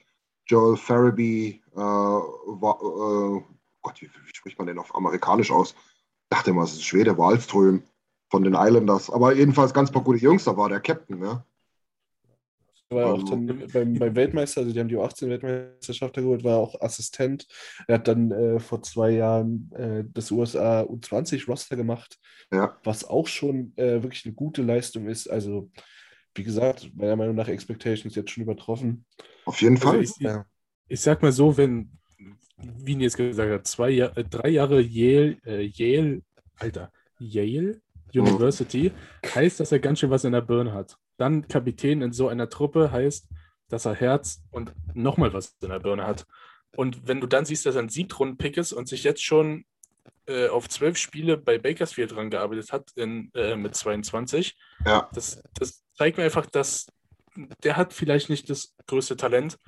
Joel Farabee, äh, wa, äh, Gott, wie, wie spricht man denn auf amerikanisch aus? Dachte immer, es ist Schwede, Wallström von den Islanders. Aber jedenfalls ganz paar gute Jungs, da war der Captain, ne? War ja auch Also- dann beim, beim Weltmeister, also die haben die U18-Weltmeisterschaft da geholt, war auch Assistent. Er hat dann äh, vor zwei Jahren äh, das USA U20-Roster gemacht, Ja. was auch schon äh, wirklich eine gute Leistung ist. Also, wie gesagt, meiner Meinung nach Expectations jetzt schon übertroffen. Auf jeden Also Fall. ich, ich, Ja. ich sag mal so, wenn, wie Nils gesagt hat, zwei Jahr, äh, drei Jahre Yale, äh, Yale, Alter, Yale University, heißt, dass er ganz schön was in der Birne hat. Dann Kapitän in so einer Truppe heißt, dass er Herz und nochmal was in der Birne hat. Und wenn du dann siehst, dass er ein Siebtrunden-Pick ist und sich jetzt schon äh, auf zwölf Spiele bei Bakersfield dran gearbeitet hat in, äh, mit 22, Ja. das, das zeigt mir einfach, dass der hat vielleicht nicht das größte Talent,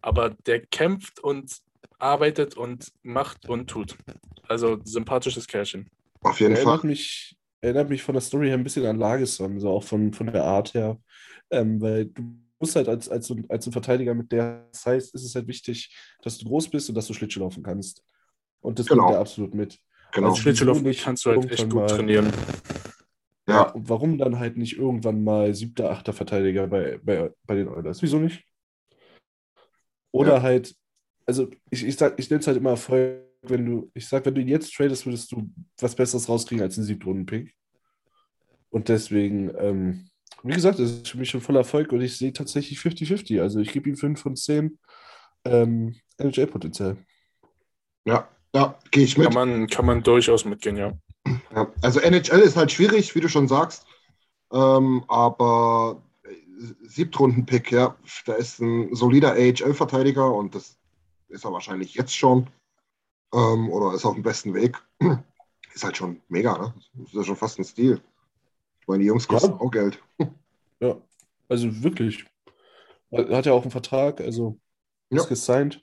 aber der kämpft und arbeitet und macht und tut. Also sympathisches Kerlchen. Auf jeden erinnert Fall. mich, erinnert mich von der Story her ein bisschen an Lagesson, so auch von, von der Art her. Ähm, weil du musst halt als, als, als ein Verteidiger mit der Size ist es halt wichtig, dass du groß bist und dass du Schlittschuh laufen kannst. Und das Genau. bringt er absolut mit. Genau. Also- Schlittschuhlaufen nicht kannst du halt echt irgendwann gut mal- trainieren. Ja. Und warum dann halt nicht irgendwann mal siebter, achter Verteidiger bei, bei, bei den Oilers? Wieso nicht? Oder Ja. halt, also ich, ich sag, ich nenne es halt immer Erfolg, wenn du, ich sag, wenn du ihn jetzt tradest, würdest du was Besseres rauskriegen als einen Siebtrunden-Pick. Und deswegen, ähm, wie gesagt, das ist für mich schon voller Erfolg und ich sehe tatsächlich 50-50. Also ich gebe ihm 5 von 10 ähm, NHL-Potenzial. Ja, ja, gehe ich mit. Kann man, kann man durchaus mitgehen, ja. Ja, also NHL ist halt schwierig, wie du schon sagst. Ähm, aber Siebtrunden-Pick, ja, da ist ein solider AHL-Verteidiger und das ist er wahrscheinlich jetzt schon. Ähm, oder ist auf dem besten Weg. Ist halt schon mega, ne? Ist ja schon fast ein Stil. Ich meine, die Jungs kosten Ja. auch Geld. Ja, also wirklich. Er hat ja auch einen Vertrag, also Ja. ist gesigned.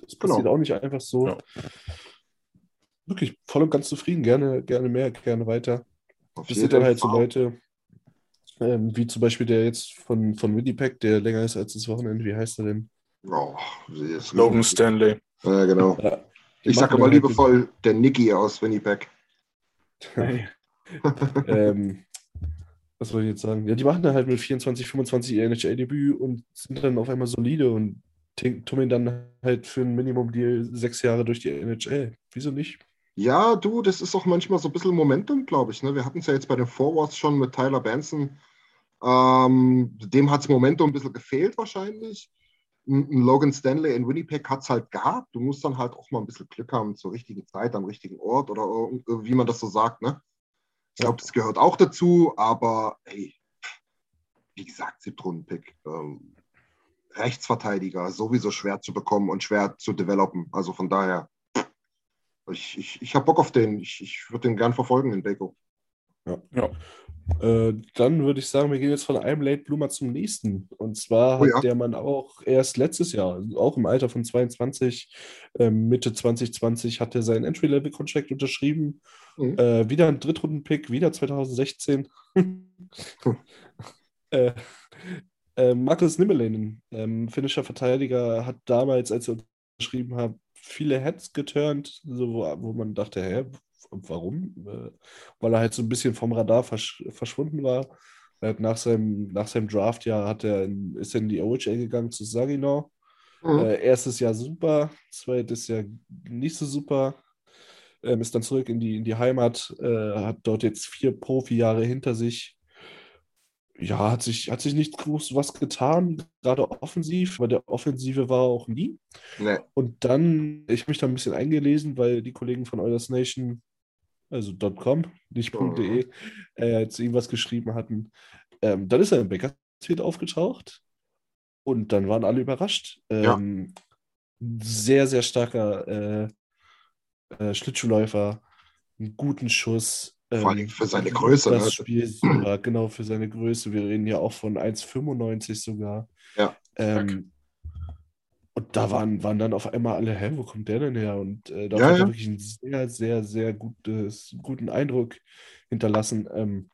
Das Genau. passiert auch nicht einfach so. Ja. Wirklich voll und ganz zufrieden. Gerne, gerne mehr, gerne weiter. Auf Das sind dann halt so. Leute, ähm, wie zum Beispiel der jetzt von, von Winnipeg, der länger ist als das Wochenende. Wie heißt er denn? Oh, Logan Stanley. Ja, genau. Ja, Ich sage dann halt liebevoll der Nicky aus Winnipeg. ähm, was soll ich jetzt sagen? Ja, die machen dann halt mit 24, 25 ihr NHL-Debüt und sind dann auf einmal solide und tummeln dann halt für ein Minimum-Deal sechs Jahre durch die NHL. Wieso nicht? Ja, du, das ist auch manchmal so ein bisschen Momentum, glaube ich. Ne? Wir hatten es ja jetzt bei den Forwards schon mit Tyler Benson. Ähm, dem hat es Momentum ein bisschen gefehlt wahrscheinlich. Ein Logan Stanley in Winnipeg hat es halt gehabt. Du musst dann halt auch mal ein bisschen Glück haben zur richtigen Zeit, am richtigen Ort oder irgend- wie man das so sagt. Ne? Ich glaube, das gehört auch dazu, aber hey, wie gesagt, Siebtrunden-Pick. Ähm, Rechtsverteidiger, sowieso schwer zu bekommen und schwer zu developen. Also von daher, ich, ich, ich habe Bock auf den. Ich, ich würde den gern verfolgen in Beko. Ja. Äh, dann würde ich sagen, wir gehen jetzt von einem Late Bloomer zum nächsten. Und zwar Oh hat ja. der Mann auch erst letztes Jahr, also auch im Alter von 22, ähm, Mitte 2020, hat er seinen Entry-Level-Contract unterschrieben. Mhm. Äh, wieder ein Drittrunden-Pick, wieder 2016. äh, äh, Markus Nimmelainen, ähm, finnischer Verteidiger, hat damals, als er unterschrieben hat, viele Heads geturnt, so, wo, wo man dachte, hä, warum? Äh, weil er halt so ein bisschen vom Radar versch verschwunden war. Nach seinem, nach seinem Draftjahr hat er in, ist er in die OHL gegangen zu Saginaw. Mhm. Äh, erstes Jahr super, zweites Jahr nicht so super. Ähm, ist dann zurück in die, in die Heimat, äh, hat dort jetzt vier Profi-Jahre hinter sich. Ja, hat sich, hat sich nicht groß was getan, gerade offensiv, weil der Offensive war auch nie. Nee. Und dann, ich habe mich da ein bisschen eingelesen, weil die Kollegen von Oilers Nation, also .com, nicht Mhm. .de, äh, zu ihm was geschrieben hatten. Ähm, dann ist er im Bakersfield aufgetaucht und dann waren alle überrascht. Ja. Ähm, Sehr, sehr starker äh, äh, Schlittschuhläufer, einen guten Schuss. Vor allem ähm, für seine Größe, Das ne? Spiel super, genau für seine Größe. Wir reden ja auch von 1,95 sogar. Ja, Ähm, und da waren, waren dann auf einmal alle, hä, wo kommt der denn her? Und äh, da Ja, hat ja. wirklich einen sehr, sehr, sehr gutes, guten Eindruck hinterlassen. Ähm,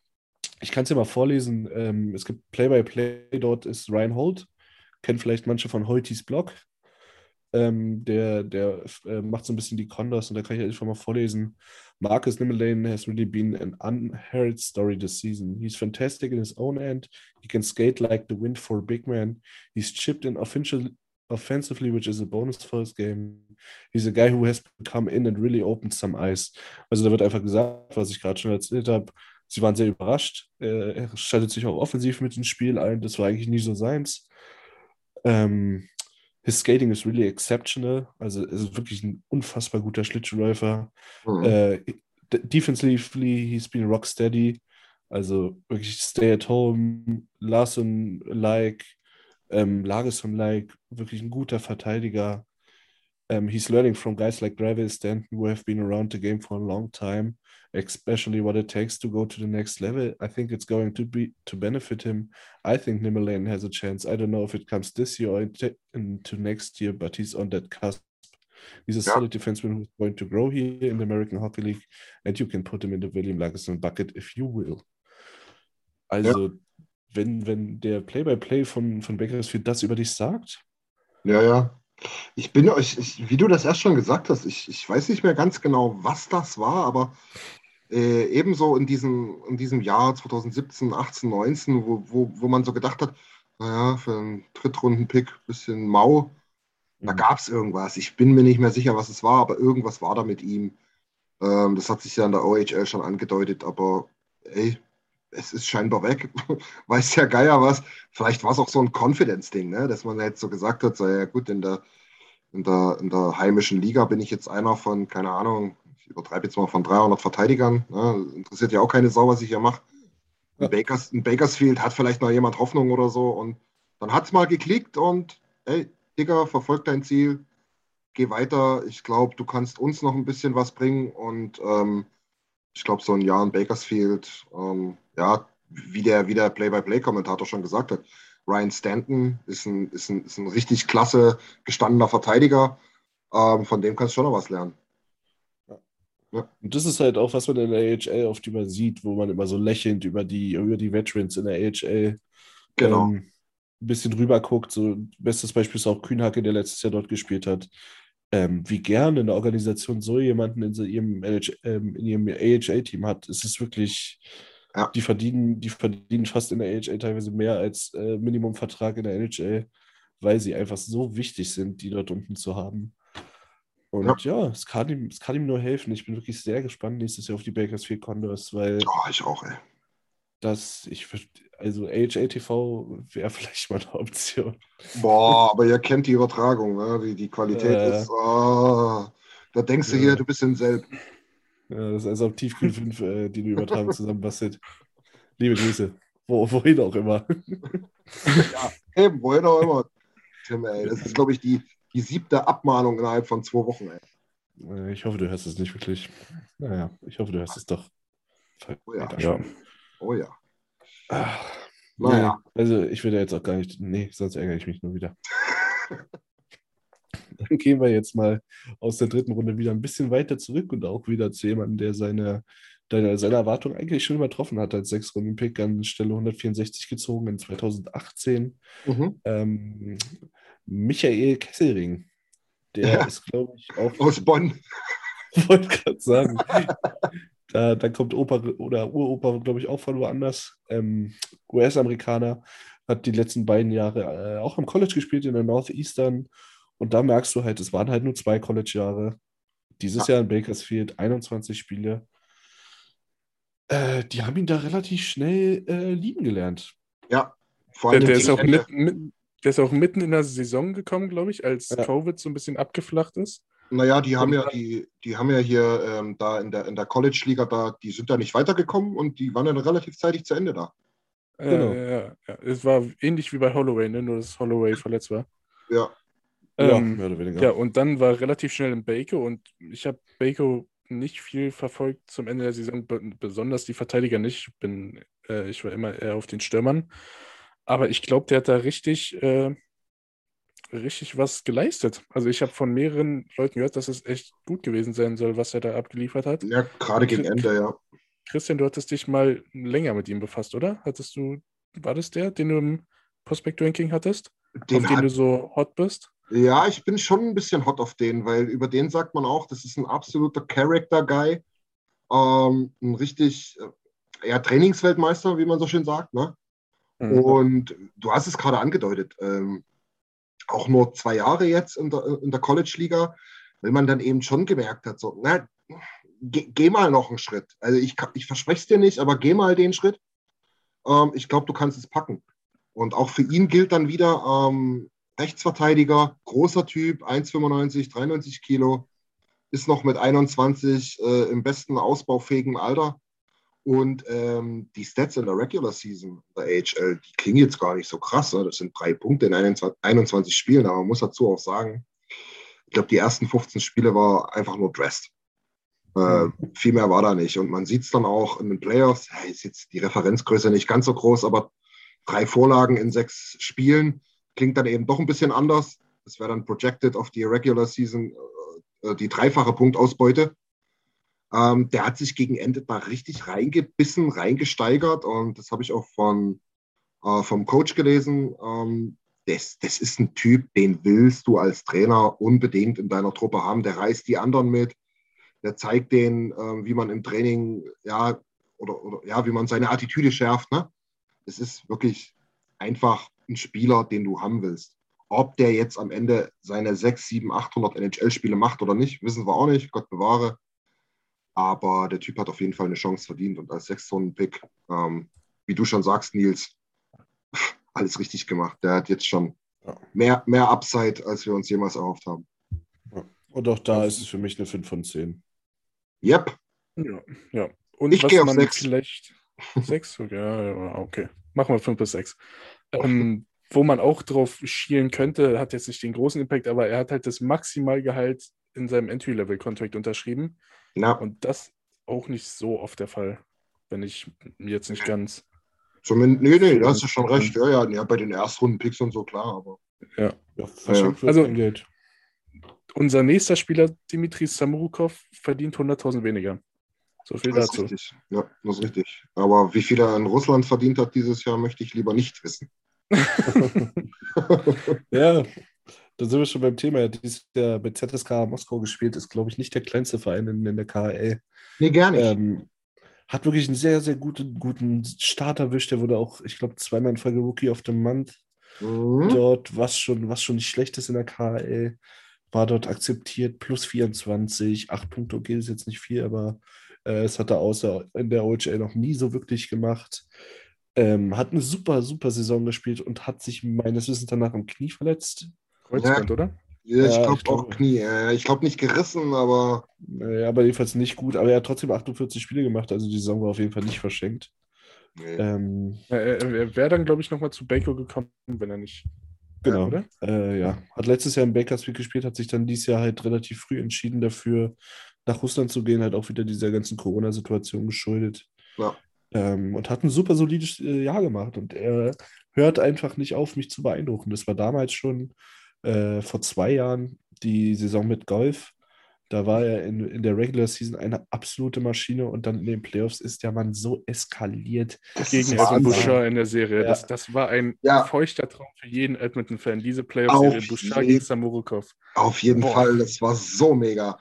ich kann es ja mal vorlesen. Ähm, es gibt Play-by-Play, dort ist Ryan Holt. Kennen vielleicht manche von Holtis Blog. Ähm, der der äh, macht so ein bisschen die Condors und da kann ich einfach mal vorlesen. Marcus Nimmelane has really been an unheard story this season. He's fantastic in his own end. He can skate like the wind for a big man. He's chipped in offensive, offensively, which is a bonus for his game. He's a guy who has come in and really opened some eyes. Also da wird einfach gesagt, was ich gerade schon erzählt habe. Sie waren sehr überrascht. Äh, er schaltet sich auch offensiv mit ins Spiel ein. Das war eigentlich nie so seins. Ähm, his skating is really exceptional. Also es ist wirklich ein unfassbar guter Schlittschuhläufer. Mhm. Äh, de- defensively, he's been rock steady. Also wirklich stay at home, Larson-like, ähm, Lagesson-like, wirklich ein guter Verteidiger. Um, he's learning from guys like Travis Stanton who have been around the game for a long time, especially what it takes to go to the next level. I think it's going to be to benefit him. I think Nimmerlane has a chance. I don't know if it comes this year or into, into next year, but he's on that cusp. He's a Yeah. solid defenseman who's going to grow here in the American Hockey League, and you can put him in the William Lagesson bucket if you will. Also, wenn, wenn der Play-by-Play von, von Bakersfield das über dich sagt, Ja, ja. Ich bin, ich, ich, wie du das erst schon gesagt hast, ich, ich weiß nicht mehr ganz genau, was das war, aber äh, ebenso in diesem, in diesem Jahr 2017, 18, 19, wo, wo, wo man so gedacht hat, naja, für einen Drittrunden-Pick bisschen mau, da Mhm. gab es irgendwas. Ich bin mir nicht mehr sicher, was es war, aber irgendwas war da mit ihm. Ähm, das hat sich ja in der OHL schon angedeutet, aber ey, es ist scheinbar weg. Weiß ja Geier was. Vielleicht war es auch so ein Confidence-Ding, ne? dass man jetzt so gesagt hat, so, ja gut, in der, in, der, in der heimischen Liga bin ich jetzt einer von, keine Ahnung, ich übertreibe jetzt mal von 300 Verteidigern. Ne? Interessiert ja auch keine Sau, was ich hier mache. Ja. Bakers, in Bakersfield hat vielleicht noch jemand Hoffnung oder so und dann hat es mal geklickt und ey, Digga, verfolg dein Ziel, geh weiter. Ich glaube, du kannst uns noch ein bisschen was bringen und ähm, ich glaube, so ein Jahr in Bakersfield, ähm, ja, wie der, wie der Play-by-Play-Kommentator schon gesagt hat, Ryan Stanton ist ein, ist ein, ist ein richtig klasse gestandener Verteidiger. Ähm, von dem kannst du schon noch was lernen. Ja. Und das ist halt auch, was man in der AHL oft übersieht, wo man immer so lächelnd über die, über die Veterans in der AHL genau. ähm, ein bisschen rüber guckt. So, bestes Beispiel ist auch Kühnhacke, der letztes Jahr dort gespielt hat. Ähm, wie gerne eine Organisation so jemanden in, so ihrem, ähm, ihrem AHL-Team hat, ist es wirklich, ja. die, verdienen, die verdienen fast in der AHL teilweise mehr als äh, Minimumvertrag in der NHL, weil sie einfach so wichtig sind, die dort unten zu haben. Und ja, ja es, kann ihm, es kann ihm nur helfen. Ich bin wirklich sehr gespannt nächstes Jahr auf die Bakersfield Condors, weil. Oh, ich auch, ey. Das, ich, also AHL wäre vielleicht mal eine Option. Boah, aber ihr kennt die Übertragung, ne? die, die Qualität äh, ist. Oh, da denkst du ja. hier, du bist in Selb. Ja, das ist also auf Tiefkühl 5, äh, die du Übertragung zusammenbastelt. Liebe Grüße. Wo, wohin auch immer. ja, eben, wohin auch immer. Tim, ey. Das ist, glaube ich, die, die siebte Abmahnung innerhalb von zwei Wochen. Ey. Äh, ich hoffe, du hörst es nicht wirklich. Naja, ich hoffe, du hörst es doch. Oh ja. ja. Oh ja. Ach, naja. Nee, also ich will ja jetzt auch gar nicht. Nee, sonst ärgere ich mich nur wieder. Dann gehen wir jetzt mal aus der dritten Runde wieder ein bisschen weiter zurück und auch wieder zu jemandem, der seine, seine, seine Erwartung eigentlich schon übertroffen hat als sechs Runden Pick an Stelle 164 gezogen in 2018. Mhm. Ähm, Michael Kesselring. Der ja. ist, glaube ich, auch. Aus Bonn. Wollte gerade sagen. da, da kommt Opa oder Uropa, glaube ich, auch von woanders. Ähm, US-Amerikaner, hat die letzten beiden Jahre äh, auch am College gespielt in der Northeastern. Und da merkst du halt, es waren halt nur zwei College-Jahre. Dieses ja. Jahr in Bakersfield 21 Spiele. Äh, die haben ihn da relativ schnell äh, lieben gelernt. Ja, vor allem der, der ist auch mit, mit, der ist auch mitten in der Saison gekommen, glaube ich, als ja. Covid so ein bisschen abgeflacht ist. Naja, die haben ja, die, die haben ja hier ähm, da in der, in der College-Liga da, die sind da nicht weitergekommen und die waren dann relativ zeitig zu Ende da. Äh, genau. Ja, ja, es war ähnlich wie bei Holloway, ne? nur dass Holloway verletzt war. Ja. Ähm, ja, mehr oder weniger. Ja, und dann war relativ schnell im Baco und ich habe Baco nicht viel verfolgt zum Ende der Saison, besonders die Verteidiger nicht. Bin, äh, ich war immer eher auf den Stürmern. Aber ich glaube, der hat da richtig, äh, richtig was geleistet. Also ich habe von mehreren Leuten gehört, dass es echt gut gewesen sein soll, was er da abgeliefert hat. Ja, gerade gegen Ende, ja. Christian, du hattest dich mal länger mit ihm befasst, oder? Hattest du, war das der, den du im Prospect-Ranking hattest? Den auf den hat, du so hot bist? Ja, ich bin schon ein bisschen hot auf den, weil über den sagt man auch, das ist ein absoluter Character-Guy. Ähm, ein richtig, äh, ja, Trainingsweltmeister, wie man so schön sagt, ne? Mhm. Und du hast es gerade angedeutet, ähm, auch nur zwei Jahre jetzt in der, in der College-Liga, weil man dann eben schon gemerkt hat, so, na, geh, geh mal noch einen Schritt. Also ich, ich verspreche es dir nicht, aber geh mal den Schritt. Ähm, ich glaube, du kannst es packen. Und auch für ihn gilt dann wieder ähm, Rechtsverteidiger, großer Typ, 1,95, 93 Kilo, ist noch mit 21 äh, im besten ausbaufähigen Alter. Und ähm, die Stats in der Regular Season der AHL, die klingen jetzt gar nicht so krass. Ne? Das sind drei Punkte in 21, 21 Spielen, aber man muss dazu auch sagen, ich glaube, die ersten 15 Spiele war einfach nur dressed. Äh, viel mehr war da nicht. Und man sieht es dann auch in den Playoffs, ja, ist jetzt die Referenzgröße nicht ganz so groß, aber drei Vorlagen in sechs Spielen klingt dann eben doch ein bisschen anders. Das wäre dann projected auf die Regular Season, äh, die dreifache Punktausbeute. Ähm, der hat sich gegen Ende da richtig reingebissen, reingesteigert und das habe ich auch von, äh, vom Coach gelesen. Ähm, das, das ist ein Typ, den willst du als Trainer unbedingt in deiner Truppe haben. Der reißt die anderen mit, der zeigt denen, äh, wie man im Training, ja, oder, oder ja, wie man seine Attitüde schärft. Ne? Es ist wirklich einfach ein Spieler, den du haben willst. Ob der jetzt am Ende seine 6, 7, 800 NHL-Spiele macht oder nicht, wissen wir auch nicht. Gott bewahre. Aber der Typ hat auf jeden Fall eine Chance verdient und als Sechs-Runden-Pick, ähm, wie du schon sagst, Nils, alles richtig gemacht. Der hat jetzt schon Ja. mehr, mehr Upside, als wir uns jemals erhofft haben. Und auch da ist es für mich eine 5 von 10. Yep. Ja, ja. Und Ich geh auf man sechs. Vielleicht. Sechs? Okay, ja, ja, okay. Machen wir fünf bis sechs. Ähm, wo man auch drauf schielen könnte, hat jetzt nicht den großen Impact, aber er hat halt das Maximalgehalt in seinem Entry-Level-Contract unterschrieben. Na, Und das auch nicht so oft der Fall, wenn ich mir jetzt nicht ganz. zumindest, nee, nee, da hast du schon recht. Ja, ja, ja bei den Erstrunden-Picks und so, klar, aber Ja. Ja, wird Also- Geld. Unser nächster Spieler, Dimitri Samurukov, verdient 100.000 weniger. So viel das ist dazu. richtig. Ja, das ist richtig. Aber wie viel er in Russland verdient hat dieses Jahr, möchte ich lieber nicht wissen. Ja, da sind wir schon beim Thema. Dieses Jahr bei ZSK Moskau gespielt, ist, glaube ich, nicht der kleinste Verein in, in der KHL. Nee, gar nicht. Ähm, hat wirklich einen sehr, sehr guten, guten Start erwischt. Der wurde auch, ich glaube, zweimal in Folge Rookie of the Month Mhm. dort, was schon, was schon nicht schlecht ist in der KHL. War dort akzeptiert, plus 24, 8 Punkte, okay, ist jetzt nicht viel, aber äh, es hat er außer in der OHL noch nie so wirklich gemacht. Ähm, hat eine super, super Saison gespielt und hat sich meines Wissens danach am Knie verletzt. Kreuzband, oder? Ja, ich Ja, glaube ich glaube- auch Knie. Ich glaube nicht gerissen, aber Äh, aber jedenfalls nicht gut. Aber er hat trotzdem 48 Spiele gemacht, also die Saison war auf jeden Fall nicht verschenkt. nee. Ähm, Ja, Er, er wäre dann, glaube ich, nochmal zu Baker gekommen, wenn er nicht. genau. Oder? Äh, ja, hat letztes Jahr in Bakersfield gespielt, hat sich dann dieses Jahr halt relativ früh entschieden dafür, nach Russland zu gehen, halt auch wieder dieser ganzen Corona-Situation geschuldet. Ja. Ähm, und hat ein super solides äh, Jahr gemacht. Und er hört einfach nicht auf, mich zu beeindrucken. Das war damals schon äh, vor zwei Jahren die Saison mit Golf. Da war er in, in der Regular Season eine absolute Maschine und dann in den Playoffs ist der Mann so eskaliert. Das Gegen Wahnsinn. Bouchard in der Serie. Ja. Das, das war ein Ja. feuchter Traum für jeden Edmonton-Fan. Diese Playoff-Serie. Auf Bouchard gegen Samurukov. Auf jeden Boah. Fall, das war so mega.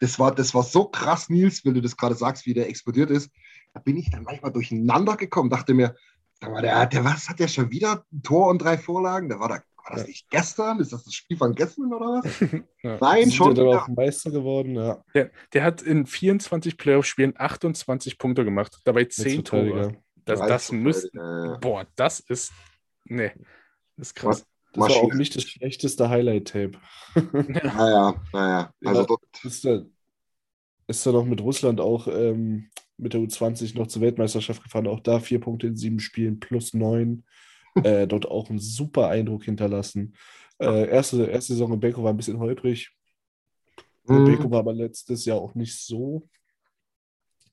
Das war, das war so krass, Nils, wenn du das gerade sagst, wie der explodiert ist. Da bin ich dann manchmal durcheinander gekommen, dachte mir, der, der, was hat der schon wieder? Ein Tor und drei Vorlagen? Der war, da, war das Ja. nicht gestern? Ist das das Spiel von gestern oder was? Ja. Nein, Sind schon. ja dann wieder. auch Meister geworden, ja. Der, der hat in 24 Playoff-Spielen 28 Punkte gemacht. Dabei 10 Rechtsverteidiger. Tore. Das, das Tore, müsste. äh, Boah, das ist. Nee. Das ist krass. Das war auch Maschine. nicht das schlechteste Highlight-Tape. Naja, naja. Also Ja. Ist da, ist da noch mit Russland auch ähm, mit der U20 noch zur Weltmeisterschaft gefahren. Auch da vier Punkte in sieben Spielen plus neun. Äh, dort auch einen super Eindruck hinterlassen. Äh, erste, erste Saison in Beko war ein bisschen holprig. Mhm. Beko war aber letztes Jahr auch nicht so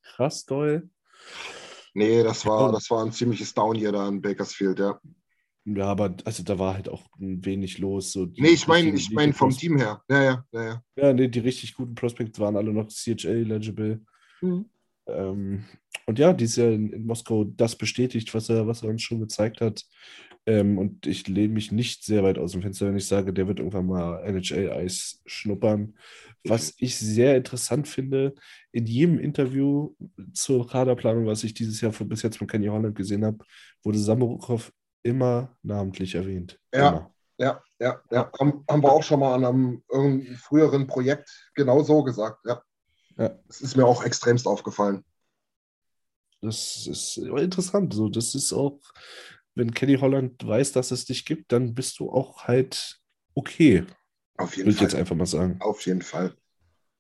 krass doll. nee, das war, das war ein ziemliches Down-Year da in Bakersfield, ja. Ja, aber also da war halt auch ein wenig los. So Nee, ich meine, ich meine vom Team her. Ja, ja, ja, ja. Ja, nee, die richtig guten Prospects waren alle noch CHL-eligible. Mhm. Ähm, und ja, dieses Jahr in, in Moskau das bestätigt, was er, was er uns schon gezeigt hat. Ähm, und ich lehne mich nicht sehr weit aus dem Fenster, wenn ich sage, der wird irgendwann mal NHL-Eis schnuppern. Was ich sehr interessant finde, in jedem Interview zur Kaderplanung, was ich dieses Jahr von, bis jetzt von Kenny Holland gesehen habe, wurde Samorukov immer namentlich erwähnt. Ja. Immer. Ja, ja, ja. Haben, haben wir auch schon mal an einem früheren Projekt genau so gesagt. Ja. Ja. Das ist mir auch extremst aufgefallen. Das ist interessant. So, das ist auch, wenn Kenny Holland weiß, dass es dich gibt, dann bist du auch halt okay, Auf jeden würde ich Fall. jetzt einfach mal sagen. Auf jeden Fall.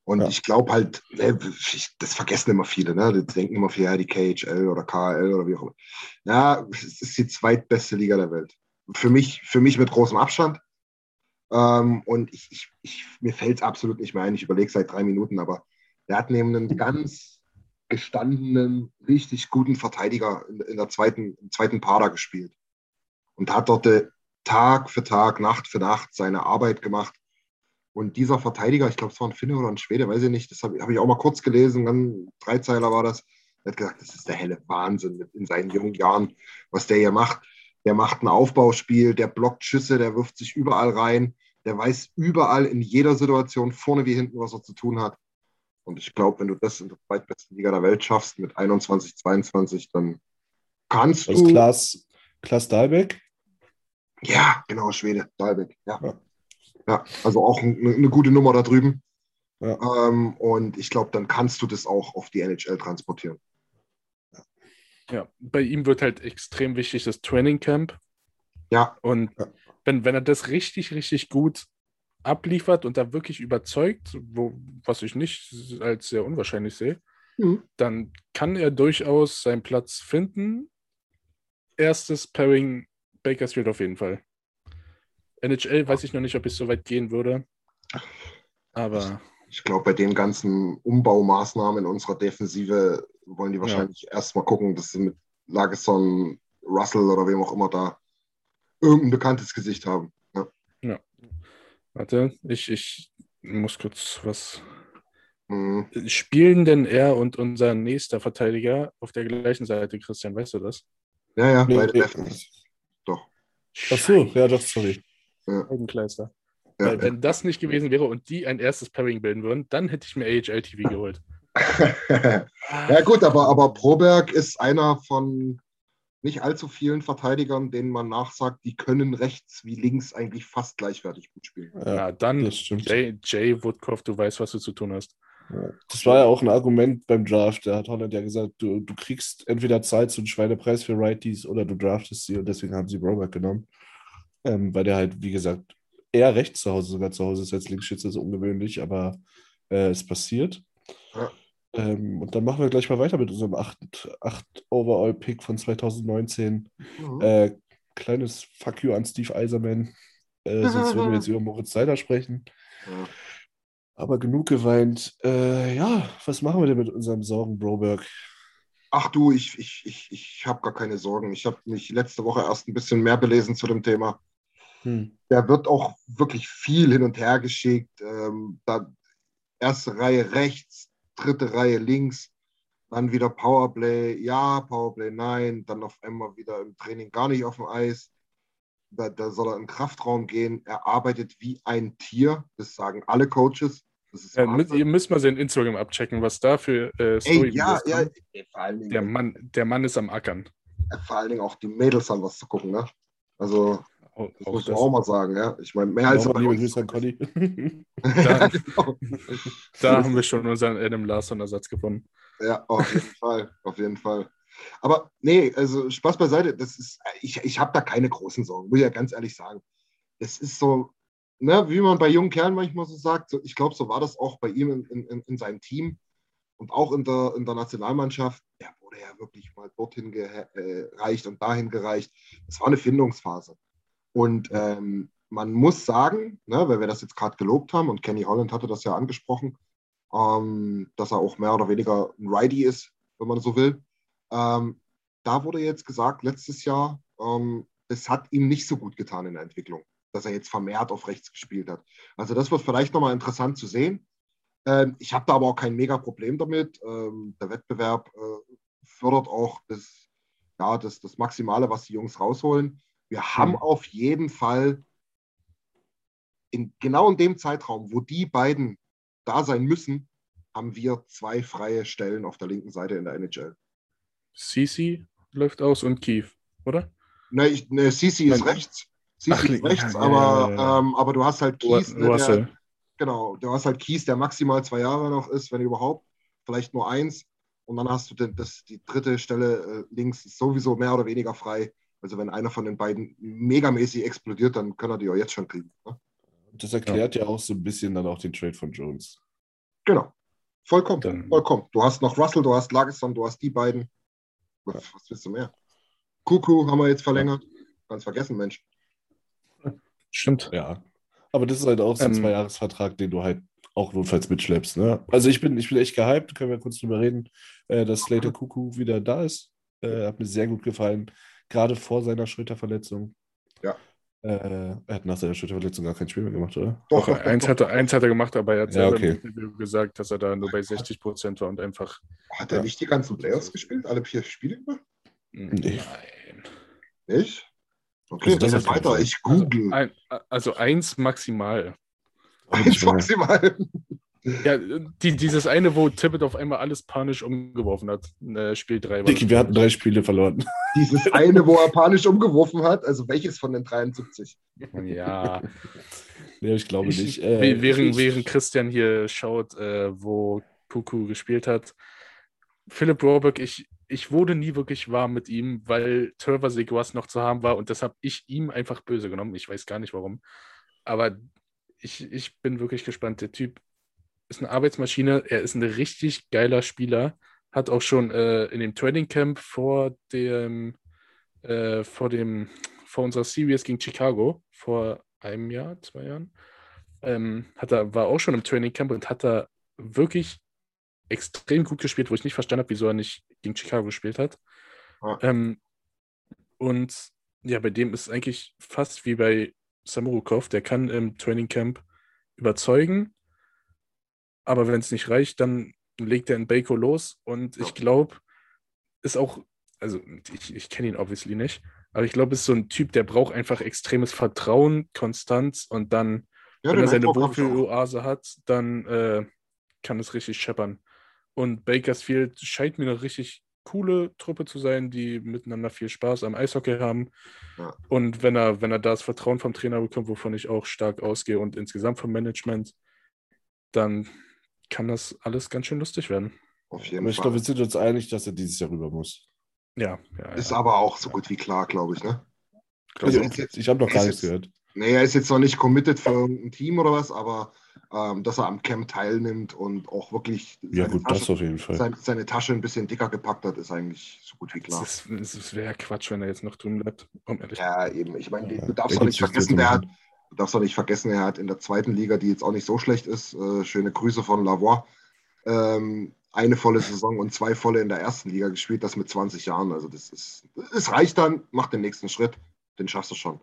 Und Ja. ich glaube halt, ich, das vergessen immer viele, ne? Die denken immer viel, ja, die KHL oder KHL oder wie auch immer. Ja, es ist die zweitbeste Liga der Welt. Für mich, für mich mit großem Abstand. Ähm, und ich, ich, ich, mir fällt es absolut nicht mehr ein. Ich überlege seit drei Minuten, aber der hat neben einem ganz gestandenen, richtig guten Verteidiger in, in der zweiten, im zweiten Pader gespielt. Und hat dort äh, Tag für Tag, Nacht für Nacht seine Arbeit gemacht. Und dieser Verteidiger, ich glaube, es war ein Finne oder ein Schwede, weiß ich nicht, das habe hab ich auch mal kurz gelesen, dann Dreizeiler war das. Er hat gesagt, das ist der helle Wahnsinn in seinen jungen Jahren, was der hier macht. Der macht ein Aufbauspiel, der blockt Schüsse, der wirft sich überall rein, der weiß überall in jeder Situation, vorne wie hinten, was er zu tun hat. Und ich glaube, wenn du das in der zweitbesten Liga der Welt schaffst mit 21, 22, dann kannst Das ist du. Klaas, Klaas Dahlbeck. Ja, genau, Schwede, Dalbeck. Ja. Ja. ja, also auch eine, eine gute Nummer da drüben. Ja. Ähm, und ich glaube, dann kannst du das auch auf die NHL transportieren. Ja, bei ihm wird halt extrem wichtig das Training Camp. Ja, Und Ja. wenn, wenn er das richtig, richtig gut abliefert und da wirklich überzeugt, wo, was ich nicht als sehr unwahrscheinlich sehe, Mhm. dann kann er durchaus seinen Platz finden. Erstes Pairing Bakersfield auf jeden Fall. NHL weiß ich noch nicht, ob ich so weit gehen würde. Aber ich glaube, bei den ganzen Umbaumaßnahmen in unserer Defensive wollen die Ja. wahrscheinlich erstmal gucken, dass sie mit Lagesson, Russell oder wem auch immer da irgendein bekanntes Gesicht haben. Ja. warte, ich, ich muss kurz was. Mhm. Spielen denn er und unser nächster Verteidiger auf der gleichen Seite, Christian, weißt du das? ja, ja, Nee, beide nee. Lefties. Doch. Ach so, ja, doch, sorry. Scheibenkleister. Ja, Weil wenn das nicht gewesen wäre und die ein erstes Pairing bilden würden, dann hätte ich mir AHL TV geholt. ja gut, aber, aber Proberg ist einer von nicht allzu vielen Verteidigern, denen man nachsagt, die können rechts wie links eigentlich fast gleichwertig gut spielen. Ja, dann. Jay, Jay Woodcroft, du weißt, was du zu tun hast. Das war ja auch ein Argument beim Draft. Da hat Holland ja gesagt, du, du kriegst entweder Zeit zu einem Schweinepreis für Righties oder du draftest sie und deswegen haben sie Broberg genommen. Ähm, weil der halt, wie gesagt, eher rechts zu Hause, sogar zu Hause ist als Linksschütze, ist ungewöhnlich, aber äh, es passiert. Ja. Ähm, und dann machen wir gleich mal weiter mit unserem 8, 8 Overall-Pick von 2019. Mhm. Äh, kleines Fuck you an Steve Eiserman. Äh, sonst würden wir jetzt über Moritz Seider sprechen. Ja. Aber genug geweint. Äh, ja, was machen wir denn mit unserem Sorgen, Broberg? Ach du, ich, ich, ich, ich habe gar keine Sorgen. Ich habe mich letzte Woche erst ein bisschen mehr belesen zu dem Thema. Hm. Der wird auch wirklich viel hin und her geschickt. Ähm, da erste Reihe rechts, dritte Reihe links, dann wieder Powerplay, ja, Powerplay, nein, dann auf einmal wieder im Training gar nicht auf dem Eis. Da, da soll er in den Kraftraum gehen. Er arbeitet wie ein Tier. Das sagen alle Coaches. Das ist Ja, müsst, ihr müsst mal sein Instagram abchecken, was da für äh, Ey, Story ja, Videos ja, kommen. vor allen, Dingen, Der Mann, der Mann ist am Ackern. vor allen Dingen auch die Mädels haben was zu gucken, ne? Also, Auch, das auch muss man das. auch mal sagen, ja. Ich meine, mehr als Nochmal bei liebe. Grüße an Conny. ja, genau. Da haben wir schon unseren Adam Larson-Ersatz gefunden. Ja, auf jeden Fall, auf jeden Fall. Aber nee, also Spaß beiseite, das ist, ich, ich habe da keine großen Sorgen, muss ich ja ganz ehrlich sagen. Es ist so, ne, wie man bei jungen Kerlen manchmal so sagt, so, ich glaube, so war das auch bei ihm in, in, in seinem Team und auch in der, in der Nationalmannschaft. Er wurde ja wirklich mal dorthin gereicht und dahin gereicht. Es war eine Findungsphase. Und ähm, man muss sagen, ne, weil wir das jetzt gerade gelobt haben und Kenny Holland hatte das ja angesprochen, ähm, dass er auch mehr oder weniger ein Righty ist, wenn man so will. Ähm, da wurde jetzt gesagt, letztes Jahr, ähm, es hat ihm nicht so gut getan in der Entwicklung, dass er jetzt vermehrt auf rechts gespielt hat. Also das wird vielleicht nochmal interessant zu sehen. Ähm, ich habe da aber auch kein mega Problem damit. Ähm, der Wettbewerb äh, fördert auch das, ja, das, das Maximale, was die Jungs rausholen. Wir haben auf jeden Fall in genau in dem Zeitraum, wo die beiden da sein müssen, haben wir zwei freie Stellen auf der linken Seite in der NHL. CC läuft aus und Keith, oder? Ne, ich, ne Sisi ist rechts. Sisi Ach, ist rechts, ja, aber, ja, ja. Ähm, aber du hast halt Kies, ne, der, genau, du hast halt Kies, der maximal zwei Jahre noch ist, wenn überhaupt, vielleicht nur eins. Und dann hast du den, das, die dritte Stelle äh, links ist sowieso mehr oder weniger frei. Also wenn einer von den beiden megamäßig explodiert, dann können er die auch jetzt schon kriegen. Ne? Das erklärt ja. auch so ein bisschen dann auch den Trade von Jones. Genau. Vollkommen, Dann- vollkommen. Du hast noch Russell, du hast Lagesson, du hast die beiden. Was, was willst du mehr? Kuku haben wir jetzt verlängert. Ganz vergessen, Mensch. Stimmt. Ja. Aber das ist halt auch so ein Ähm, Zweijahresvertrag, den du halt auch notfalls mitschleppst. Ne? Also ich bin, ich bin echt gehypt, können wir kurz drüber reden, äh, dass Slater Kuku wieder da ist. Äh, hat mir sehr gut gefallen, gerade vor seiner Schulterverletzung. Ja. Äh, er hat nach seiner Schulterverletzung gar kein Spiel mehr gemacht, oder? Doch, eins, hat er, eins hat er gemacht, aber er hat Ja, selber okay. gesagt, dass er da nur bei 60 Prozent war und einfach. Hat er Ja. nicht die ganzen Playoffs gespielt? Alle vier Spiele über? Nee. Nein. Nicht? Okay, Also das weiter. Ich google. Ein, also eins maximal. Eins maximal. Ja, die, dieses eine, wo Tippett auf einmal alles panisch umgeworfen hat. Äh, Spiel 3. Dicky, wir hatten drei Spiele verloren. Dieses eine, wo er panisch umgeworfen hat. Also welches von den 73? Ja. Nee, ich glaube Ich, nicht. Äh, we- während, ich, während Christian hier schaut, äh, wo Kuku gespielt hat. Philipp Rohrbeck, ich, ich wurde nie wirklich warm mit ihm, weil Trevor Seguas noch zu haben war und das habe ich ihm einfach böse genommen. Ich weiß gar nicht warum. Aber ich, ich bin wirklich gespannt. Der Typ ist eine Arbeitsmaschine. Er ist ein richtig geiler Spieler. Hat auch schon äh, in dem Training Camp vor dem, äh, vor dem, vor unserer Series gegen Chicago, vor einem Jahr, zwei Jahren, ähm, hat er, war auch schon im Training Camp und hat da wirklich extrem gut gespielt, wo ich nicht verstanden habe, wieso er nicht gegen Chicago gespielt hat. Ja. Ähm, und ja, bei dem ist es eigentlich fast wie bei Samurukov, der kann im Training Camp überzeugen, aber wenn es nicht reicht, dann legt er in Baco los und ich glaube, ist auch, also ich, ich kenne ihn obviously nicht, aber ich glaube, ist so ein Typ, der braucht einfach extremes Vertrauen, Konstanz und dann, Ja, wenn er seine. Wohlfühloase hat, dann äh, kann es richtig scheppern. Und Bakersfield scheint mir eine richtig coole Truppe zu sein, die miteinander viel Spaß am Eishockey haben. Ja. Und wenn er, wenn er das Vertrauen vom Trainer bekommt, wovon ich auch stark ausgehe und insgesamt vom Management, dann kann das alles ganz schön lustig werden. Auf jeden aber ich Fall. glaube, wir sind uns einig, dass er dieses Jahr rüber muss. Ja, ja, ist ja. aber auch so gut wie klar, glaube ich, ne? glaub also auch. jetzt- Ich habe noch gar nichts jetzt- gehört. Nee, er ist jetzt noch nicht committed für irgendein Team oder was, aber ähm, dass er am Camp teilnimmt und auch wirklich Ja, seine, gut, das Tasche, auf jeden Fall. sein, seine Tasche ein bisschen dicker gepackt hat, ist eigentlich so gut wie klar. Es, wäre Quatsch, wenn er jetzt noch drüben bleibt, um Ja, eben. Ich meine, Ja, du darfst doch nicht vergessen, der hat, du darfst doch nicht vergessen, er hat in der zweiten Liga, die jetzt auch nicht so schlecht ist, äh, schöne Grüße von Lavoie, ähm, eine volle Saison und zwei volle in der ersten Liga gespielt, das mit 20 Jahren. Also das ist, es reicht dann, mach den nächsten Schritt, den schaffst du schon.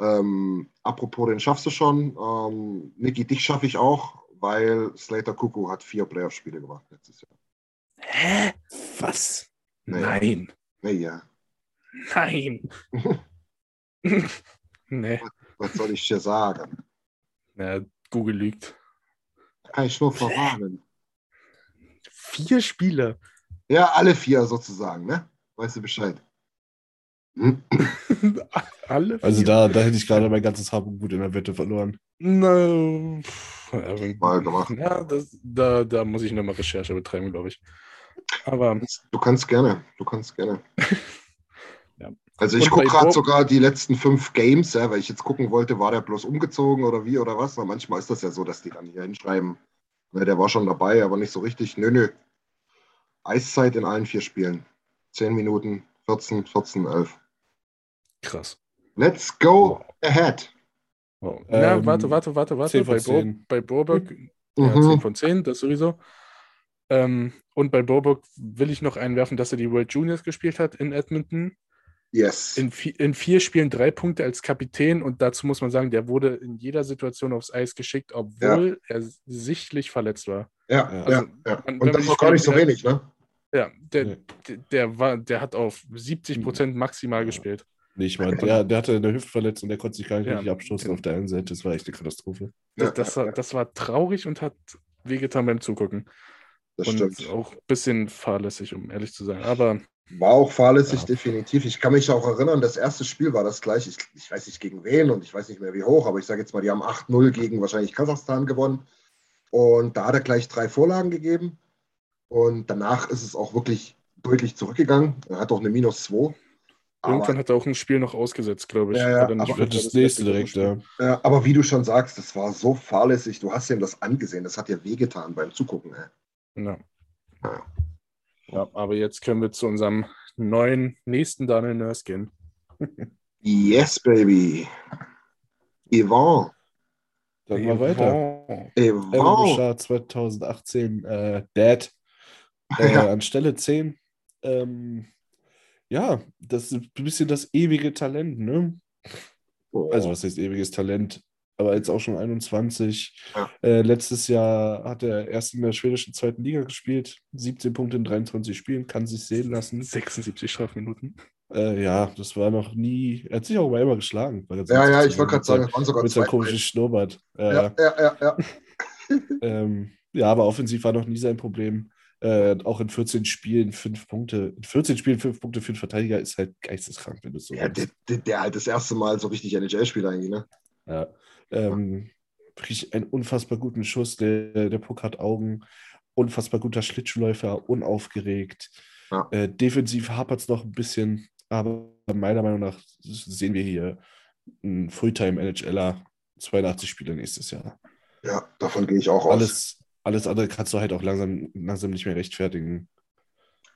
Ähm, apropos, den schaffst du schon. Ähm, Niki, dich schaffe ich auch, weil Slater Kuku hat vier Playoff-Spiele gemacht letztes Jahr. Hä? Was? Naja. Nein. Nee, ja. Nein. nee. Was soll ich dir sagen? Ja, Google lügt. Kann ich nur verwarnen. Vier Spiele. Ja, alle vier sozusagen, ne? Weißt du Bescheid? Hm? Alle vier. Also da, da hätte ich gerade mein ganzes Hab und Gut in der Wette verloren. No. Mal gemacht. Ja, das, da, da muss ich nochmal Recherche betreiben, glaube ich. Aber Du kannst gerne, du kannst gerne. Ja. Also ich gucke gerade sogar die letzten fünf Games, ja, weil ich jetzt gucken wollte, war der bloß umgezogen oder wie oder was. Na, manchmal ist das ja so, dass die dann hier hinschreiben, ne, der war schon dabei, aber nicht so richtig. Nö, nö. Eiszeit in allen vier Spielen. Zehn Minuten, 14, 14, 11. krass. Let's go ahead. Wow. Na, Ähm, warte, warte, warte, warte. 10 von Bei, Bo 10. bei Borberg, ja, Mhm. 10 von 10, das sowieso. Ähm, und bei Borberg will ich noch einwerfen, dass er die World Juniors gespielt hat in Edmonton. Yes. In, in vier Spielen drei Punkte als Kapitän und dazu muss man sagen, der wurde in jeder Situation aufs Eis geschickt, obwohl er sichtlich verletzt war. ja, Ja. ja, Also, ja. wenn Und das ist auch gar nicht so wenig, ne? Ja, der, der, der, war, der hat auf 70 Prozent maximal Ja. gespielt. Nicht mal. Der, der hatte eine Hüftverletzung, der konnte sich gar nicht Ja. richtig abstoßen auf der einen Seite. Das war echt eine Katastrophe. Das, Ja, das, ja, war, das war traurig und hat wehgetan beim Zugucken. Das und stimmt. auch ein bisschen fahrlässig, um ehrlich zu sein. Aber War auch fahrlässig, Ja. definitiv. Ich kann mich auch erinnern, das erste Spiel war das gleich. Ich, ich weiß nicht gegen wen und ich weiß nicht mehr wie hoch, aber ich sage jetzt mal, die haben 8-0 gegen wahrscheinlich Kasachstan gewonnen. Und da hat er gleich drei Vorlagen gegeben. Und danach ist es auch wirklich deutlich zurückgegangen. Er hat auch eine Minus 2. irgendwann hat er auch ein Spiel noch ausgesetzt, glaube ich. Ja, ja, er aber Das nächste direkt, ja, aber wie du schon sagst, das war so fahrlässig. Du hast ihm das angesehen. Das hat dir wehgetan beim Zugucken. Ey. Ja. Ja. Ja, aber jetzt können wir zu unserem neuen, nächsten Daniel Nurse gehen. Yes, baby. Yvonne. Dann mal weiter. Yvonne. Evan Yvonne. Bouchard 2018, äh, Dad, äh, Ja. an Stelle 10. Ähm, ja, das ist ein bisschen das ewige Talent, ne? Also, was heißt ewiges Talent? Aber jetzt auch schon 21. Ja. Äh, letztes Jahr hat er erst in der schwedischen zweiten Liga gespielt. 17 Punkte in 23 Spielen, kann sich sehen lassen. 76 Strafminuten. Äh, ja, das war noch nie. Er hat sich auch mal immer geschlagen. Ja, ja, mit ich wollte gerade sagen, es waren sogar Mit zwei. seinem komischen Schnurrbart. Äh, Ja, ja, ja, ja. Ähm, ja, aber offensiv war noch nie sein Problem. Äh, auch in 14 Spielen fünf Punkte. In 14 Spielen fünf Punkte für einen Verteidiger ist halt geisteskrank, wenn du so ja der, der, der halt das erste Mal so richtig NHL spielt eigentlich, ne? Ja. Ähm, einen unfassbar guten Schuss. Der, der Puck hat Augen. Unfassbar guter Schlittschuhläufer, unaufgeregt. Ja. Äh, defensiv hapert es noch ein bisschen, aber meiner Meinung nach sehen wir hier einen Fulltime-NHLer, 82 Spiele nächstes Jahr. Ja, davon gehe ich auch aus. Alles, alles andere kannst du halt auch langsam, langsam nicht mehr rechtfertigen.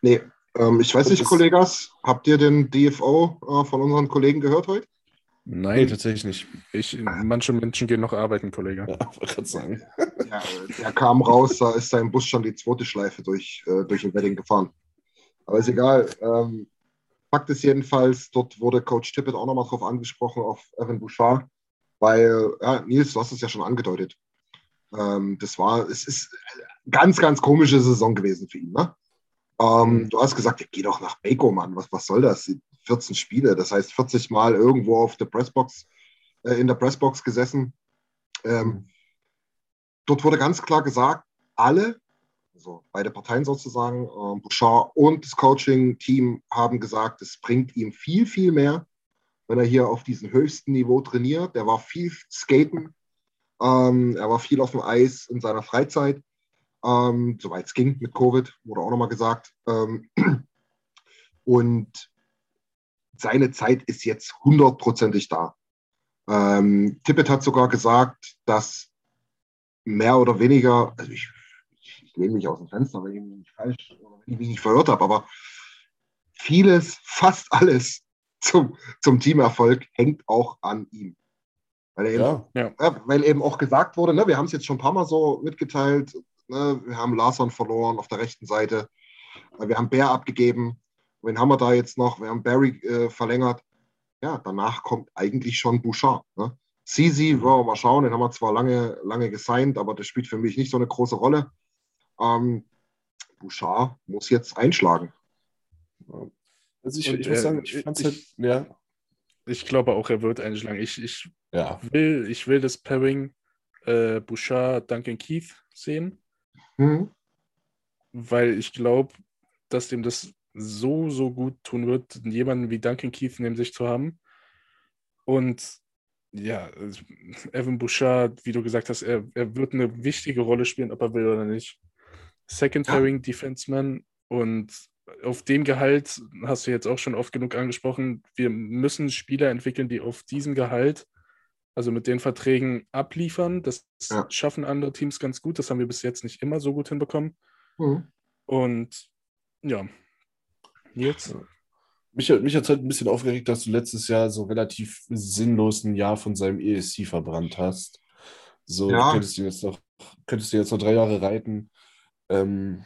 Nee, ähm, ich weiß Und nicht, Kollegas, habt ihr den DFO äh, von unseren Kollegen gehört heute? Nee, tatsächlich nicht. Ich, manche Menschen gehen noch arbeiten, Kollege. Ja, wollte gerade sagen. Ja, der kam raus, da ist sein Bus schon die zweite Schleife durch, äh, durch den Wedding gefahren. Aber ist egal. Ähm, Fakt ist jedenfalls, dort wurde Coach Tippett auch nochmal drauf angesprochen, auf Evan Bouchard, weil, ja, Nils, du hast es ja schon angedeutet. Ähm, das war, es ist eine ganz, ganz komische Saison gewesen für ihn. Ne? Ähm, du hast gesagt, ja, geh doch nach Baco, Mann, was, was soll das? 14 Spiele, das heißt 40 Mal irgendwo auf der Pressbox, äh, in der Pressbox gesessen. Ähm, Dort wurde ganz klar gesagt, alle, also beide Parteien sozusagen, äh, Bouchard und das Coaching-Team haben gesagt, es bringt ihm viel, viel mehr, wenn er hier auf diesem höchsten Niveau trainiert. Der war viel skaten, ähm, er war viel auf dem Eis in seiner Freizeit, ähm, soweit es ging mit Covid, wurde auch nochmal gesagt. Ähm, und seine Zeit ist jetzt hundertprozentig da. Ähm, Tippett hat sogar gesagt, dass mehr oder weniger, also ich, ich, ich lehne mich aus dem Fenster, wenn ich mich nicht falsch oder wenn ich mich nicht verhört habe, aber vieles, fast alles zum, zum Teamerfolg hängt auch an ihm. Weil, er eben, Ja, ja, weil eben auch gesagt wurde, ne, wir haben es jetzt schon ein paar Mal so mitgeteilt, ne, wir haben Larson verloren auf der rechten Seite, wir haben Bär abgegeben, wen haben wir da jetzt noch? Wir haben Barry äh, verlängert. Ja, danach kommt eigentlich schon Bouchard. Ne? Sisi, wollen wir mal schauen, den haben wir zwar lange, lange gesigned, aber das spielt für mich nicht so eine große Rolle. Ähm, Bouchard muss jetzt einschlagen. also ich, Und, ich muss sagen, ich fand's ich- halt, ja, Ich glaube auch, er wird einschlagen. Ich, ich, ja, will, ich will das Pairing äh, Bouchard, Duncan Keith sehen, Hm? weil ich glaube, dass dem das so, so gut tun wird, jemanden wie Duncan Keith neben sich zu haben. Und ja, Evan Bouchard, wie du gesagt hast, er, er wird eine wichtige Rolle spielen, ob er will oder nicht. Second Ja. Pairing Defenseman und auf dem Gehalt hast du jetzt auch schon oft genug angesprochen. Wir müssen Spieler entwickeln, die auf diesem Gehalt, also mit den Verträgen abliefern. Das Ja. schaffen andere Teams ganz gut. Das haben wir bis jetzt nicht immer so gut hinbekommen. Hm. Und ja, Nils, Mich, hat- mich hat es halt ein bisschen aufgeregt, dass du letztes Jahr so relativ sinnlos ein Jahr von seinem ESC verbrannt hast. So, Ja. du könntest ihn jetzt noch, könntest du jetzt noch drei Jahre reiten. Ähm,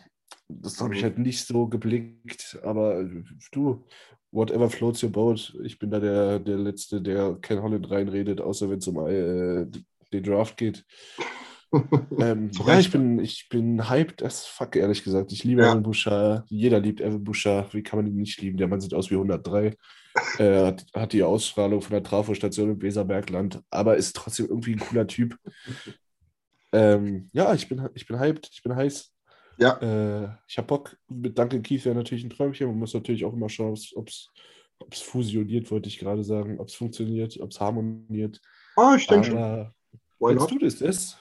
das habe ich halt nicht so geblickt, aber du, whatever floats your boat. Ich bin da der, der Letzte, der Ken Holland reinredet, außer wenn es um äh, den Draft geht. Ähm, ja, ich bin, ich bin hyped as fuck, ehrlich gesagt. Ich liebe Ja. Evan Bouchard. Jeder liebt Evan Bouchard. Wie kann man ihn nicht lieben? Der Mann sieht aus wie 103. äh, hat, hat die Ausstrahlung von der Trafostation im Weserbergland, aber ist trotzdem irgendwie ein cooler Typ. Ähm, ja, ich bin, ich bin hyped. Ich bin heiß. Ja. Äh, ich habe Bock. Mit Duncan Keith wäre natürlich ein Träumchen. Man muss natürlich auch immer schauen, ob es fusioniert, wollte ich gerade sagen. Ob es funktioniert, ob es harmoniert. Ah, ich denke schon. Why wenn du das ist,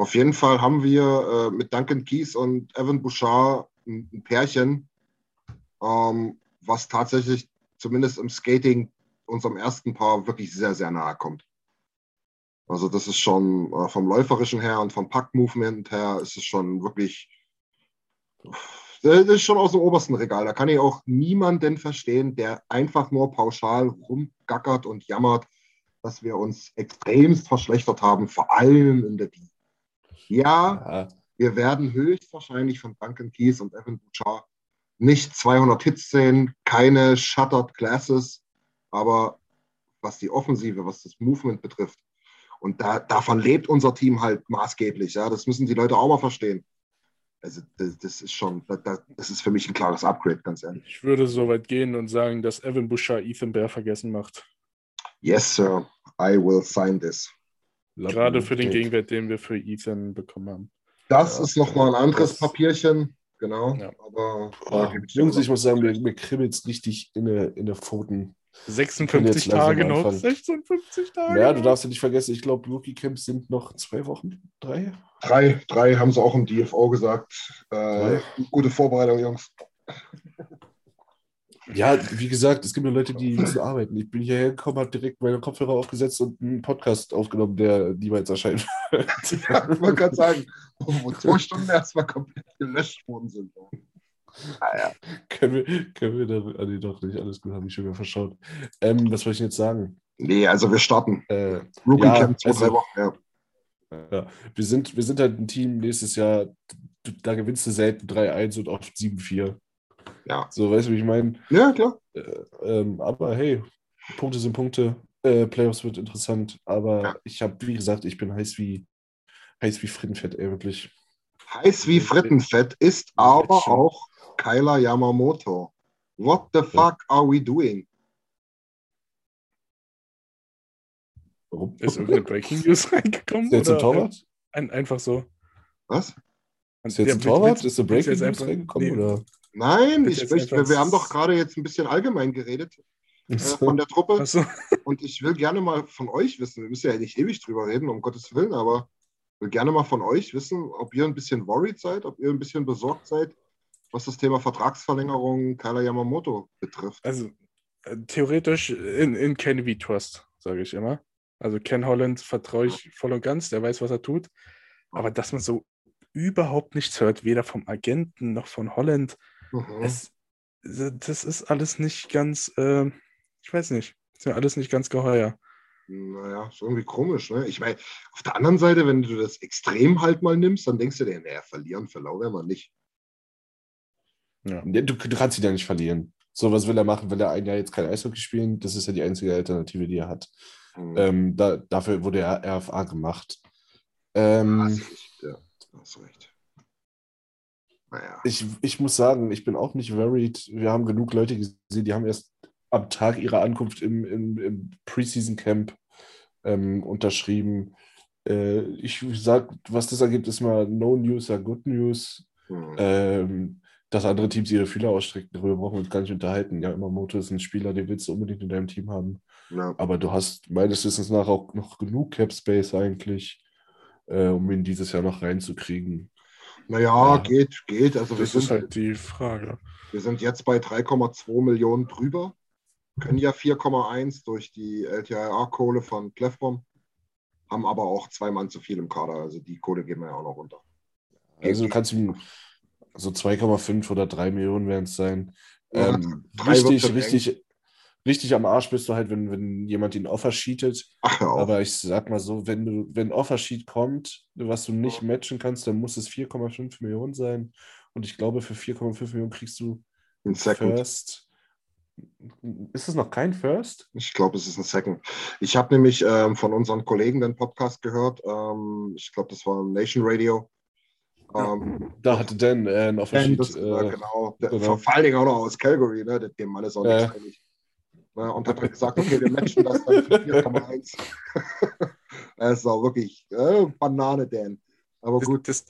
Auf jeden Fall haben wir äh, mit Duncan Keys und Evan Bouchard ein, ein Pärchen, ähm, was tatsächlich zumindest im Skating unserem ersten Paar wirklich sehr, sehr nahe kommt. Also das ist schon äh, vom läuferischen her und vom Pack-Movement her ist es schon wirklich, das ist schon aus dem obersten Regal. Da kann ich auch niemanden verstehen, der einfach nur pauschal rumgackert und jammert, dass wir uns extremst verschlechtert haben, vor allem in der D. Ja, ja, wir werden höchstwahrscheinlich von Duncan Keys und Evan Bouchard nicht 200 Hits sehen, keine Shuttered Classes, aber was die Offensive, was das Movement betrifft, und da, davon lebt unser Team halt maßgeblich. Ja, das müssen die Leute auch mal verstehen. Also das, das ist schon, das, das ist für mich ein klares Upgrade, ganz ehrlich. ich würde so weit gehen und sagen, dass Evan Bouchard Ethan Bear vergessen macht. Yes, sir, I will sign this. Gerade für den. Gegenwert, den wir für Ethan bekommen haben. Das Ja, ist nochmal ein anderes Papierchen, genau. Ja. Aber ich dir Jungs, ich muss sagen, mir, mir kribbelt es richtig in der in der Pfoten. 56 langsam Tage noch. anfangen. 56 Tage. Ja, du darfst ja nicht vergessen, ich glaube, Rookie Camps sind noch zwei Wochen, drei. Drei, drei haben sie auch im DFO gesagt. Äh, gute Vorbereitung, Jungs. Ja, wie gesagt, es gibt ja Leute, die müssen arbeiten. Ich bin hierher gekommen, habe direkt meine Kopfhörer aufgesetzt und einen Podcast aufgenommen, der niemals erscheint. Ja, ich wollte gerade sagen, wo zwei Stunden erstmal komplett gelöscht worden sind. können wir, können wir da, ah, nee, doch nicht, alles gut, habe ich schon wieder verschaut. Ähm, was wollte ich denn jetzt sagen? Nee, also wir starten. Äh, Rookie Ja, Camp zwei, also- drei Wochen. Ja. ja, wir sind, wir sind halt ein Team nächstes Jahr, da gewinnst du selten 3-1 und oft 7-4. Ja. So, weißt du, wie ich meine? ja, klar. Äh, ähm, aber hey, Punkte sind Punkte. Äh, Playoffs wird interessant. Aber Ja. ich habe, wie gesagt, ich bin heiß wie heiß wie Frittenfett, ey, wirklich. Heiß wie Frittenfett ist aber auch Kyler Yamamoto. What the fuck are we doing? Warum? Ist irgendeine Breaking News reingekommen? Ist der jetzt ein oder Torwart? Ein, einfach so. Was? Ist der jetzt ein Ja, Torwart? willst- Ist der Breaking News einfach- reingekommen? nee. Oder? Nein, ich möchte, wir haben doch gerade jetzt ein bisschen allgemein geredet äh, von der Truppe. Achso. Und ich will gerne mal von euch wissen, wir müssen ja nicht ewig drüber reden, um Gottes Willen, aber will gerne mal von euch wissen, ob ihr ein bisschen worried seid, ob ihr ein bisschen besorgt seid, was das Thema Vertragsverlängerung Kyler Yamamoto betrifft. Also äh, theoretisch in, in Ken we trust, sage ich immer. Also Ken Holland vertraue ich voll und ganz, der weiß, was er tut. Aber dass man so überhaupt nichts hört, weder vom Agenten noch von Holland, Mhm. es, das ist alles nicht ganz, äh, ich weiß nicht, ist ja alles nicht ganz geheuer. Naja, ist irgendwie komisch, ne? Ich meine, auf der anderen Seite, wenn du das Extrem halt mal nimmst, dann denkst du dir, naja, verlieren für werden wir nicht. Ja. Du, du kannst ihn ja nicht verlieren. So, was will er machen? Will er ein Jahr jetzt kein Eishockey spielen? Das ist ja die einzige Alternative, die er hat. Hm. Ähm, da, dafür wurde er RFA gemacht. Ähm, hast recht, ja, hast recht. Naja. ich, ich muss sagen, ich bin auch nicht worried. Wir haben genug Leute gesehen, die haben erst am Tag ihrer Ankunft im, im, im Preseason Camp ähm, unterschrieben. Äh, ich sag, was das angeht, ist mal No News are Good News. Hm. Ähm, dass andere Teams ihre Fühler ausstrecken, darüber brauchen wir uns gar nicht unterhalten. Ja, Imamoto ist ein Spieler, den willst du unbedingt in deinem Team haben. ja. Aber du hast meines Wissens nach auch noch genug Cap Space eigentlich, äh, um ihn dieses Jahr noch reinzukriegen. Naja, Ja. geht, geht. Also wir Das ist sind, halt die Frage. wir sind jetzt bei 3,2 Millionen drüber. Können ja 4,1 durch die LTIR-Kohle von Clefbom. Haben aber auch zwei Mann zu viel im Kader. Also die Kohle gehen wir ja auch noch runter. Also du kannst ihm so 2,5 oder 3 Millionen werden es sein. Ja, Ähm, richtig, richtig, richtig am Arsch bist du halt, wenn, wenn jemand ihn Offer sheetet. Ach, auf. Aber ich sag mal so, wenn du, wenn Offer Sheet kommt, was du nicht matchen kannst, dann muss es 4,5 Millionen sein. Und ich glaube, für 4,5 Millionen kriegst du ein. First. Ist es noch kein First? Ich glaube, es ist ein Second. Ich habe nämlich ähm, von unseren Kollegen den Podcast gehört. Ähm, ich glaube, das war Nation Radio. Ähm, Da hatte Dan äh, ein Offer Sheet. das, äh, genau, der, genau. vor allen Dingen auch noch aus Calgary, ne? dem Mann ist auch Ja. nichts einig. Ne? Und hat dann gesagt, okay, wir matchen das dann für 4,1. das ist auch wirklich äh, Banane, Dan. Aber Das, gut, das,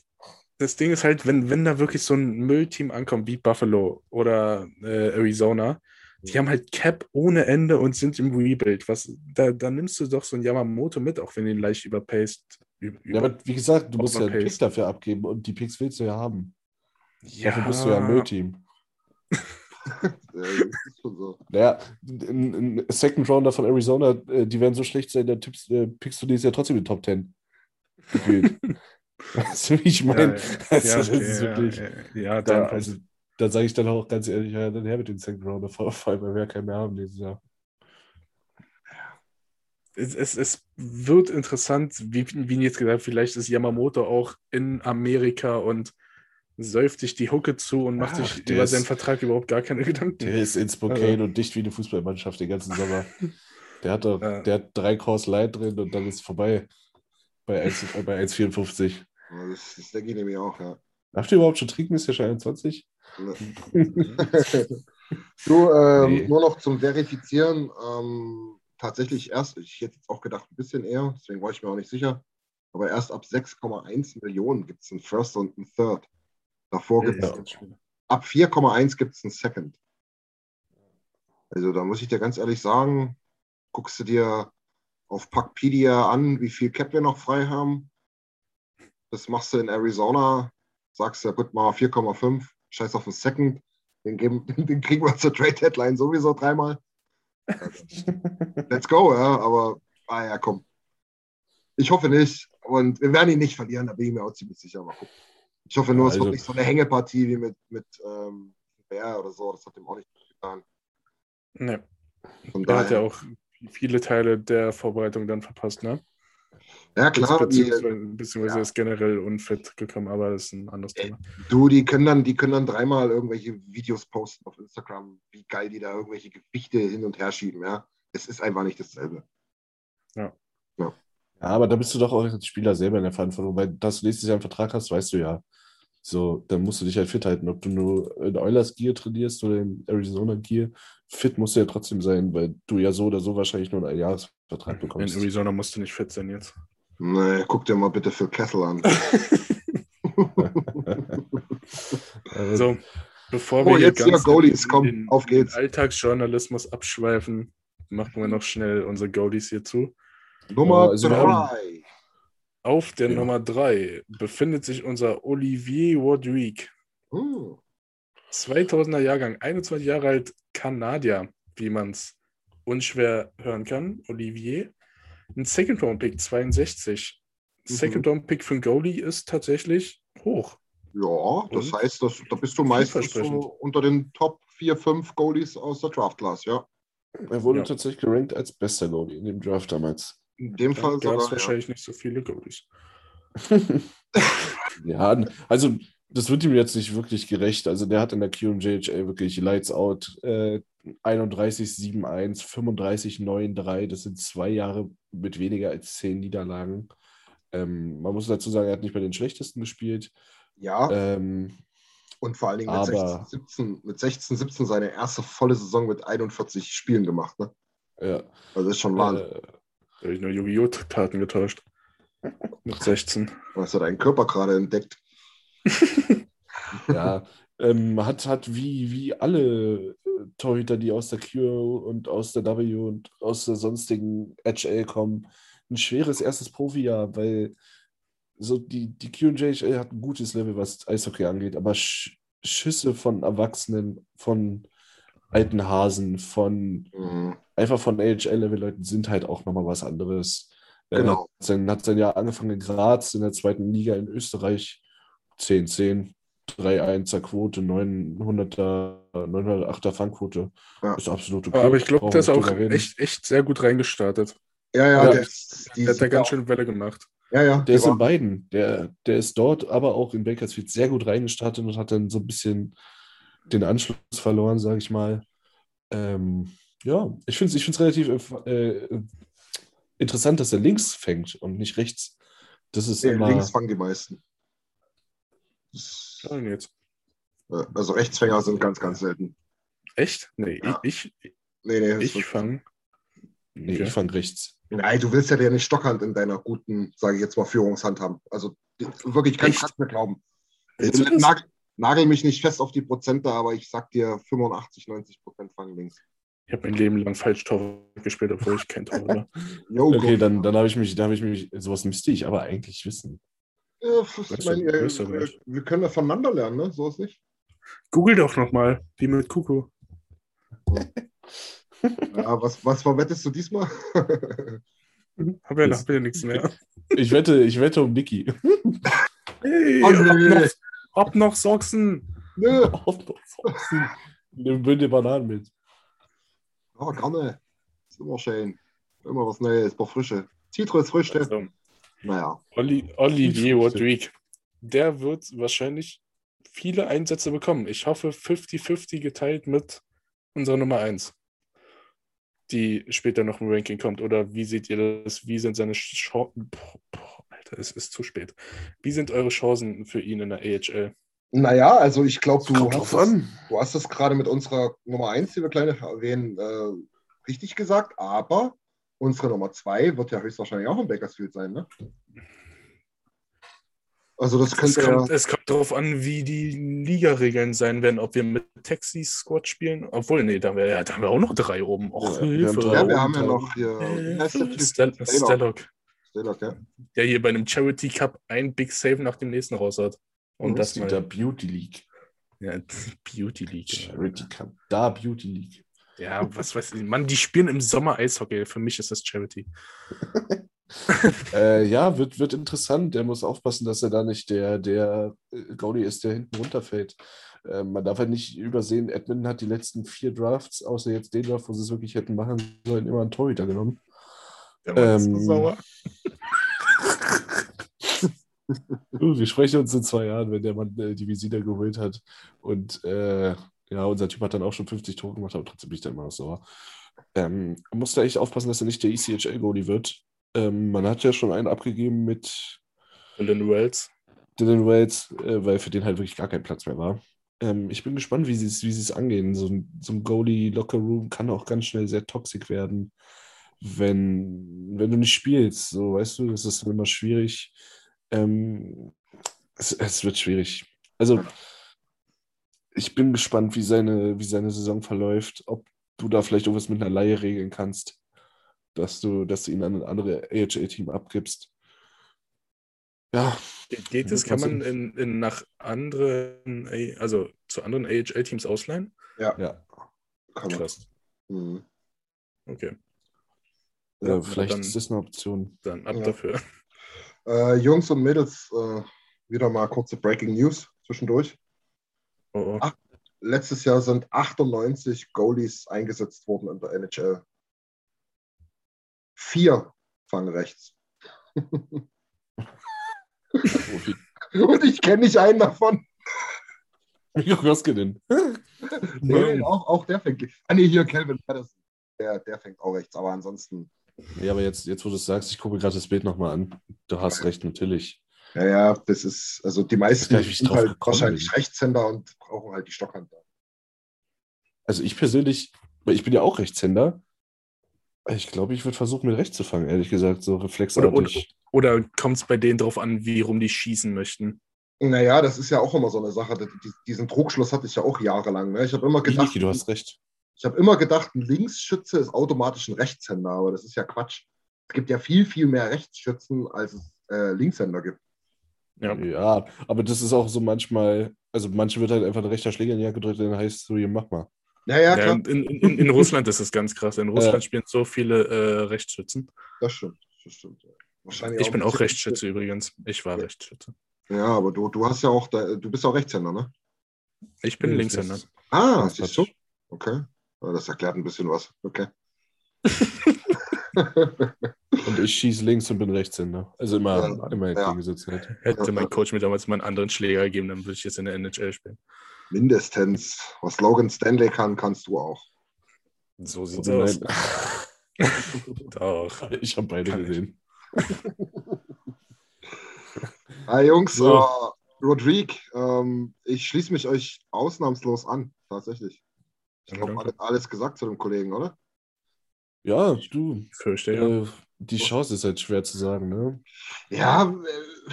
das Ding ist halt, wenn, wenn da wirklich so ein Müllteam ankommt wie Buffalo oder äh, Arizona, die haben halt Cap ohne Ende und sind im Rebuild. Was, da, da nimmst du doch so ein Yamamoto mit, auch wenn du ihn leicht überpaced. Über, Ja, aber wie gesagt, du musst ja einen Pick dafür abgeben und die Picks willst du ja haben. ja, Dafür bist du ja ein Müllteam. das ist schon so. Naja, ein, ein Second Rounder von Arizona, äh, die werden so schlecht sein, da tippst, äh, pickst du dieses Jahr trotzdem in den Top 10. Gefühlt. weißt du, wie ich meine? Ja, also, ja, das okay, ist ja, wirklich. ja, ja, Da, dann, also, da sage ich dann auch ganz ehrlich, ja, dann her mit den Second Rounder, vor vor allem, weil wir ja keinen mehr haben dieses Jahr. es, es, es wird interessant, wie, wie jetzt gesagt, vielleicht ist Yamamoto auch in Amerika und säuft sich die Hucke zu und macht Ach, sich der über ist- seinen Vertrag überhaupt gar keine Gedanken. Der ist in Spokane und dicht wie eine Fußballmannschaft den ganzen Sommer. Der hat doch, Ja. der hat drei Course Light drin und dann ist vorbei bei 1 äh, bei 1,54. Ja, Das, das denke ich nämlich auch, ja. Darf ihr überhaupt schon trinken? Ist ja schon 21? Du, ähm, Nee. nur noch zum Verifizieren. Ähm, tatsächlich erst, ich hätte jetzt auch gedacht, ein bisschen eher, deswegen war ich mir auch nicht sicher. Aber erst ab 6,1 Millionen gibt es einen First und einen Third. Davor gibt es Ja. ab 4,1 gibt es einen Second. Also da muss ich dir ganz ehrlich sagen, guckst du dir auf Packpedia an, wie viel Cap wir noch frei haben. Das machst du in Arizona, sagst ja, gut, mal 4,5, scheiß auf den Second. Den, geben, den kriegen wir zur Trade Deadline sowieso dreimal. Let's go, ja, aber ah ja, komm. Ich hoffe nicht. Und wir werden ihn nicht verlieren, da bin ich mir auch ziemlich sicher. Mal gucken. Ich hoffe nur, es Also- wird nicht so eine Hängepartie wie mit, mit ähm, Bär oder so. Das hat ihm auch nicht gut getan. Nee. Von Der hat ja daher- auch viele Teile der Vorbereitung dann verpasst, ne? Ja, klar, die, beziehungsweise, beziehungsweise ja. ist generell unfit gekommen, aber das ist ein anderes Thema. du, die können dann, die können dann dreimal irgendwelche Videos posten auf Instagram, wie geil die da irgendwelche Gewichte hin und her schieben, ja. Es ist einfach nicht dasselbe. Ja, aber da bist du doch auch als Spieler selber in der Verantwortung, weil dass du nächstes Jahr einen Vertrag hast, weißt du ja. So, dann musst du dich halt fit halten. Ob du nur in Eulers Gear trainierst oder in Arizona Gear, fit musst du ja trotzdem sein, weil du ja so oder so wahrscheinlich nur einen Jahresvertrag In bekommst. Arizona musst du nicht fit sein jetzt. Nee, guck dir mal bitte Phil Kessel an. So, bevor Oh, wir hier jetzt hier ganz Goalies, komm, in, auf geht's. in Alltagsjournalismus abschweifen, machen wir noch schnell unsere Goalies hier zu. Nummer also wir haben- drei. Auf der Ja. Nummer 3 befindet sich unser Olivier Rodrigue. Hm. 2000er Jahrgang, 21 Jahre alt, Kanadier, wie man es unschwer hören kann. Olivier. Ein Second-Round-Pick, 62. Mhm. Second-Round-Pick für einen Goalie ist tatsächlich hoch. Ja, das Und? heißt, dass, da bist du meistens so unter den Top 4, 5 Goalies aus der Draft Class, ja. Er wurde Ja. tatsächlich gerankt als bester Goalie in dem Draft damals. In dem Fall gab es sogar. Ja. wahrscheinlich nicht so viele Goalies. Ja, also das wird ihm jetzt nicht wirklich gerecht. Also der hat in der QMJHL wirklich Lights Out äh, 31-7-1, 35-9-3. Das sind zwei Jahre mit weniger als zehn Niederlagen. Ähm, man muss dazu sagen, er hat nicht bei den schlechtesten gespielt. Ja, Ähm, und vor allen Dingen mit aber- 16, 17, mit 16, 17 seine erste volle Saison mit 41 Spielen gemacht. Ne? ja, Also das ist schon Wahnsinn. äh, Da habe ich nur Yu-Gi-Oh! Karten getauscht. Mit 16. Du hast ja deinen Körper gerade entdeckt. ja, ähm, hat, hat wie, wie alle äh, Torhüter, die aus der Q und aus der W und aus der sonstigen HL kommen, ein schweres erstes Profijahr, weil so die, die QJHL hat ein gutes Level, was Eishockey angeht, aber Sch Schüsse von Erwachsenen, von alten Hasen, von Mhm. einfach von AHL-Level-Leuten sind halt auch nochmal was anderes. Er Genau. hat sein, hat sein Jahr angefangen in Graz in der zweiten Liga in Österreich. 10-10, 3-1er Quote, 900er, 908er Fangquote. Ja. Ist absolut okay. Aber ich glaube, der ist auch echt, echt sehr gut reingestartet. Ja, ja, Ja. der, Der hat da ganz schön Welle gemacht. Ja, ja, Der die ist in waren- beiden. Der, der ist dort, aber auch in Bakersfield sehr gut reingestartet und hat dann so ein bisschen den Anschluss verloren, sage ich mal. Ähm, ja, ich finde es ich find's relativ äh, interessant, dass er links fängt und nicht rechts. Das ist nee, immer. links fangen die meisten. Das- Ja, jetzt. äh, Also Rechtsfänger sind ganz, ganz selten. Echt? Nee, Ja. ich, ich, Nee, nee, ich fange. Nee, Okay. ich rechts. Nein, du willst ja ja nicht Stockhand in deiner guten, sage ich jetzt mal, Führungshand haben. Also wirklich kein Echt? Schatz mehr glauben. Das? Nagel, mich nicht fest auf die Prozente, aber ich sag dir 85, 90 Prozent fangen links. Ich habe mein Leben lang falsch Tor gespielt, obwohl ich kein Tor war. Okay, dann, dann habe ich mich, da habe ich mich, sowas müsste ich aber eigentlich wissen. Ja, ich du, äh, wir, wir können ja voneinander lernen, ne? So ist nicht. Google doch nochmal, wie mit Kuku. Ja, was, was verwettest du diesmal? Hab ja, hab ja nichts mehr. Ich wette, ich wette um Niki. Hey, Oh, ob, nee. noch, ob noch Soxen. Nö. Nimm Bünde Bananen mit. Ja, gerne. Ist immer schön. Immer was Neues, ein paar Frische. Zitrusfrüchte. Also, Naja. Oli, Olivier. Rodrigue. Der wird wahrscheinlich viele Einsätze bekommen. Ich hoffe 50-50 geteilt mit unserer Nummer 1, die später noch im Ranking kommt. Oder wie seht ihr das? Wie sind seine Chancen? Es ist zu spät. Wie sind eure Chancen für ihn in der AHL? Naja, also ich glaube, du, hast es- an. du hast es gerade mit unserer Nummer 1, die wir noch erwähnen, äh, richtig gesagt, aber unsere Nummer 2 wird ja höchstwahrscheinlich auch in Bakersfield sein, ne? Also das Es könnte kommt, ja, es kommt darauf an, wie die Liga-Regeln sein werden, ob wir mit Taxi-Squad spielen. Obwohl, nee, da, wär, ja, da haben wir auch noch drei oben. Och, Ja, wir Hilfe. haben drei ja, wir haben ja noch hier, Stalock. Stellock, Stalock, ja. der hier bei einem Charity Cup ein Big Save nach dem nächsten raus hat. Und das ist der. Beauty League. Ja, Beauty League. Charity Cup. Da Beauty League. Ja, was weiß ich. Mann, die spielen im Sommer Eishockey. Für mich ist das Charity. Äh, ja, wird, wird interessant. Der muss aufpassen, dass er da nicht der, der äh, Goalie ist, der hinten runterfällt. Äh, man darf halt nicht übersehen, Edmonton hat die letzten vier Drafts, außer jetzt den Draft, wo sie es wirklich hätten machen sollen, immer einen Torhüter genommen. Der Mann ist so Ähm, sauer. Du, Wir sprechen uns in zwei Jahren, wenn der Mann äh, die Visita geholt hat. Und äh, ja, unser Typ hat dann auch schon 50 Tore gemacht, aber trotzdem bin ich da immer noch sauer. Ähm, man muss da echt aufpassen, dass er nicht der ECHL-Goalie wird. Ähm, man hat ja schon einen abgegeben mit Dylan Wells. Dylan Wales, äh, weil für den halt wirklich gar kein Platz mehr war. Ähm, ich bin gespannt, wie sie es wie es angehen. So ein, so ein Goalie-Locker-Room kann auch ganz schnell sehr toxisch werden, wenn, wenn du nicht spielst. So, weißt du, das ist immer schwierig. Ähm, es, es wird schwierig. Also, ich bin gespannt, wie seine, wie seine Saison verläuft, ob du da vielleicht irgendwas mit einer Laie regeln kannst, dass du, dass du ihn an ein anderes AHL-Team abgibst. Ja, Geht, es? Kann man in, in nach anderen, also zu anderen AHL-Teams ausleihen? ja. Kann man. Krass. Mhm. Okay, Ja, äh, vielleicht dann- ist das eine Option. dann ab Ja. dafür. Äh, Jungs und Mädels, äh, wieder mal kurze Breaking News zwischendurch. Oh, oh. Ach. Letztes Jahr sind 98 Goalies eingesetzt worden in der NHL. Vier fangen rechts. Und ich kenne nicht einen davon. Mikko Koskinen. Nee, auch, auch der fängt. Ah, nee, hier Calvin Patterson. Der, der fängt auch rechts, aber ansonsten. Ja, aber jetzt, jetzt, wo du es sagst, ich gucke gerade das Bild nochmal an. Du hast recht, natürlich. Ja, ja, das ist, also die meisten sind halt wahrscheinlich bin. Rechtshänder und brauchen halt die Stockhand. Also ich persönlich, weil ich bin ja auch Rechtshänder. Ich glaube, ich würde versuchen, mit rechts zu fangen, ehrlich gesagt, so reflexartig. Oder kommt es bei denen drauf an, wie rum die schießen möchten? Naja, das ist ja auch immer so eine Sache. Die- Diesen Trugschluss hatte ich ja auch jahrelang. Ne? Ich habe immer gedacht, Niki, du hast recht. Ich habe immer gedacht, ein Linksschütze ist automatisch ein Rechtshänder, aber das ist ja Quatsch. Es gibt ja viel, viel mehr Rechtsschützen, als es äh, Linkshänder gibt. Ja. Ja, aber das ist auch so manchmal, also manche wird halt einfach ein rechter Schläger in die Jacke gedrückt, dann heißt es so, hier mach mal. Naja, Ja, klar, in, in, in Russland ist es ganz krass. In Russland Ja. spielen so viele äh, Rechtsschützen. das stimmt. Das stimmt. ja. Wahrscheinlich Ich bin ein auch Rechtsschütze übrigens. Ich war Ja. Rechtsschütze. Ja, aber du, du hast ja auch, da, du bist auch Rechtshänder, ne? Ich bin Linkshänder. das- Ah, das siehst du? Okay. Das erklärt ein bisschen was. Okay. Und ich schieße links und bin Rechtshänder. Also immer, Ja, immer ja. entgegengesetzt halt. Hätte mein Coach mir damals mal einen anderen Schläger gegeben, dann würde ich jetzt in der NHL spielen. Mindestens. Was Logan Stanley kann, kannst du auch. So sieht's Also aus. Doch. Ich habe beide Kann gesehen. Hi Jungs, So. äh, Rodrigue, ähm, ich schließe mich euch ausnahmslos an, tatsächlich. Ich glaube, alles, alles gesagt zu dem Kollegen, oder? Ja, du. Fürchte ja. Äh, die Chance ist halt schwer zu sagen, ne? Ja, äh,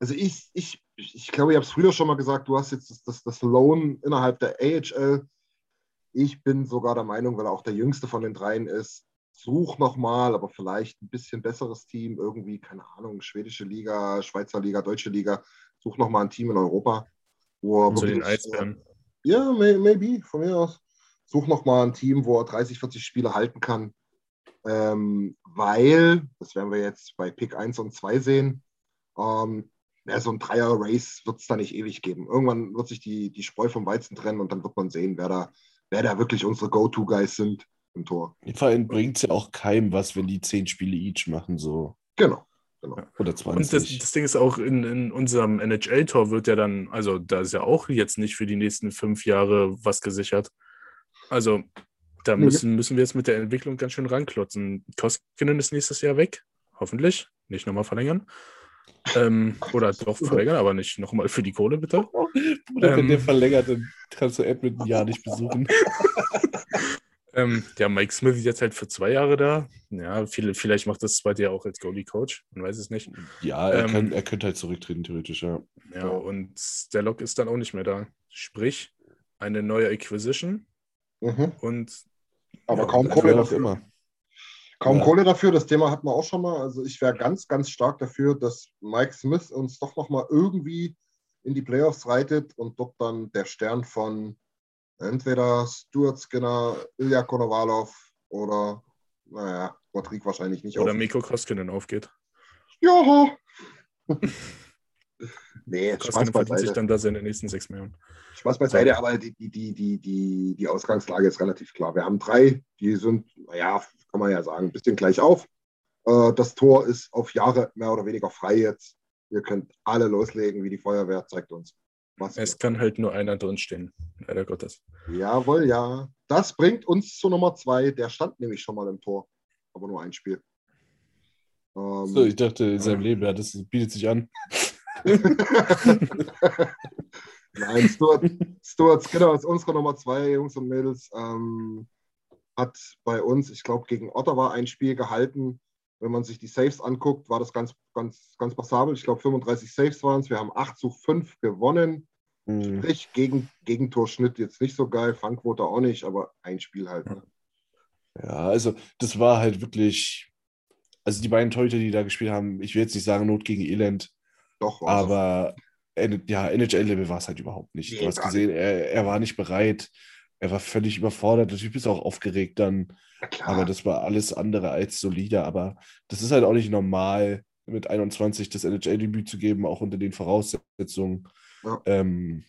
also ich, ich, ich glaube, ich habe es früher schon mal gesagt, du hast jetzt das, das, das Loan innerhalb der AHL. Ich bin sogar der Meinung, weil er auch der jüngste von den dreien ist, such nochmal, aber vielleicht ein bisschen besseres Team, irgendwie, keine Ahnung, schwedische Liga, Schweizer Liga, deutsche Liga, such nochmal ein Team in Europa, wo er Und so den wirklich, Eisbären. Ja, may, maybe, von mir aus. Such noch mal ein Team, wo er 30, 40 Spiele halten kann. Ähm, weil, das werden wir jetzt bei Pick 1 und 2 sehen, ähm, ja, so ein Dreier-Race wird es da nicht ewig geben. Irgendwann wird sich die, die Spreu vom Weizen trennen und dann wird man sehen, wer da, wer da wirklich unsere Go-To-Guys sind im Tor. Vor allem bringt es ja auch keinem was, wenn die zehn Spiele each machen, so. Genau. Oder Und 20. das, das Ding ist auch, in, in unserem NHL-Tor wird ja dann, also da ist ja auch jetzt nicht für die nächsten fünf Jahre was gesichert. Also da müssen, müssen wir jetzt mit der Entwicklung ganz schön ranklotzen. Koskinen ist nächstes Jahr weg, hoffentlich. Nicht nochmal verlängern. Ähm, oder doch verlängern, aber nicht nochmal für die Kohle, bitte. Bruder, wenn Ähm. der verlängert, dann kannst du Edmonton ja nicht besuchen. Ähm, ja, Mike Smith ist jetzt halt für zwei Jahre da. Ja, viele, vielleicht macht das zweite Jahr auch als Goalie-Coach. Man weiß es nicht. Ja, er, Ähm, kann, er könnte halt zurücktreten, theoretisch, ja. Ja, und der Lock ist dann auch nicht mehr da. Sprich, eine neue Acquisition Mhm. und Aber Ja, kaum also Kohle dafür. immer. Kaum Ja. Kohle dafür, das Thema hatten wir auch schon mal. Also ich wäre ganz, ganz stark dafür, dass Mike Smith uns doch nochmal irgendwie in die Playoffs reitet und dort dann der Stern von entweder Stuart Skinner, Ilya Konovalov oder, naja, Rodrigue wahrscheinlich nicht. oder auf- Miko Koskinen aufgeht. Ja. nee, Spaß verdient sich dann da seine nächsten sechs Millionen. Spaß beiseite, aber die, die, die, die, die, die Ausgangslage ist relativ klar. Wir haben drei, die sind, naja, kann man ja sagen, ein bisschen gleich auf. Äh, Das Tor ist auf Jahre mehr oder weniger frei jetzt. Ihr könnt alle loslegen, wie die Feuerwehr zeigt uns. Was Es kann halt nur einer drinstehen, leider Gottes. Jawohl, ja. Das bringt uns zu Nummer zwei. Der stand nämlich schon mal im Tor, aber nur ein Spiel. Ähm, So, ich dachte, in seinem Leben, ja, das bietet sich an. Nein, Stuart, Stuart Skinner ist unsere Nummer zwei, Jungs und Mädels. Ähm, hat bei uns, ich glaube, gegen Ottawa ein Spiel gehalten. Wenn man sich die Saves anguckt, war das ganz, ganz, ganz passabel. Ich glaube, 35 Saves waren es. Wir haben 8 zu 5 gewonnen. Hm. Sprich, gegen, Gegentorschnitt jetzt nicht so geil, Fangquote auch nicht, aber ein Spiel halt. Ne? Ja, also das war halt wirklich, also die beiden Torhüter, die da gespielt haben, ich will jetzt nicht sagen Not gegen Elend, Doch, war es. aber ja, NHL-Level war es halt überhaupt nicht. Nee, Du hast gesehen, er, er war nicht bereit, er war völlig überfordert, natürlich bist du auch aufgeregt dann, aber das war alles andere als solide, aber das ist halt auch nicht normal, mit 21 das NHL-Debüt zu geben, auch unter den Voraussetzungen. Ja. Ähm,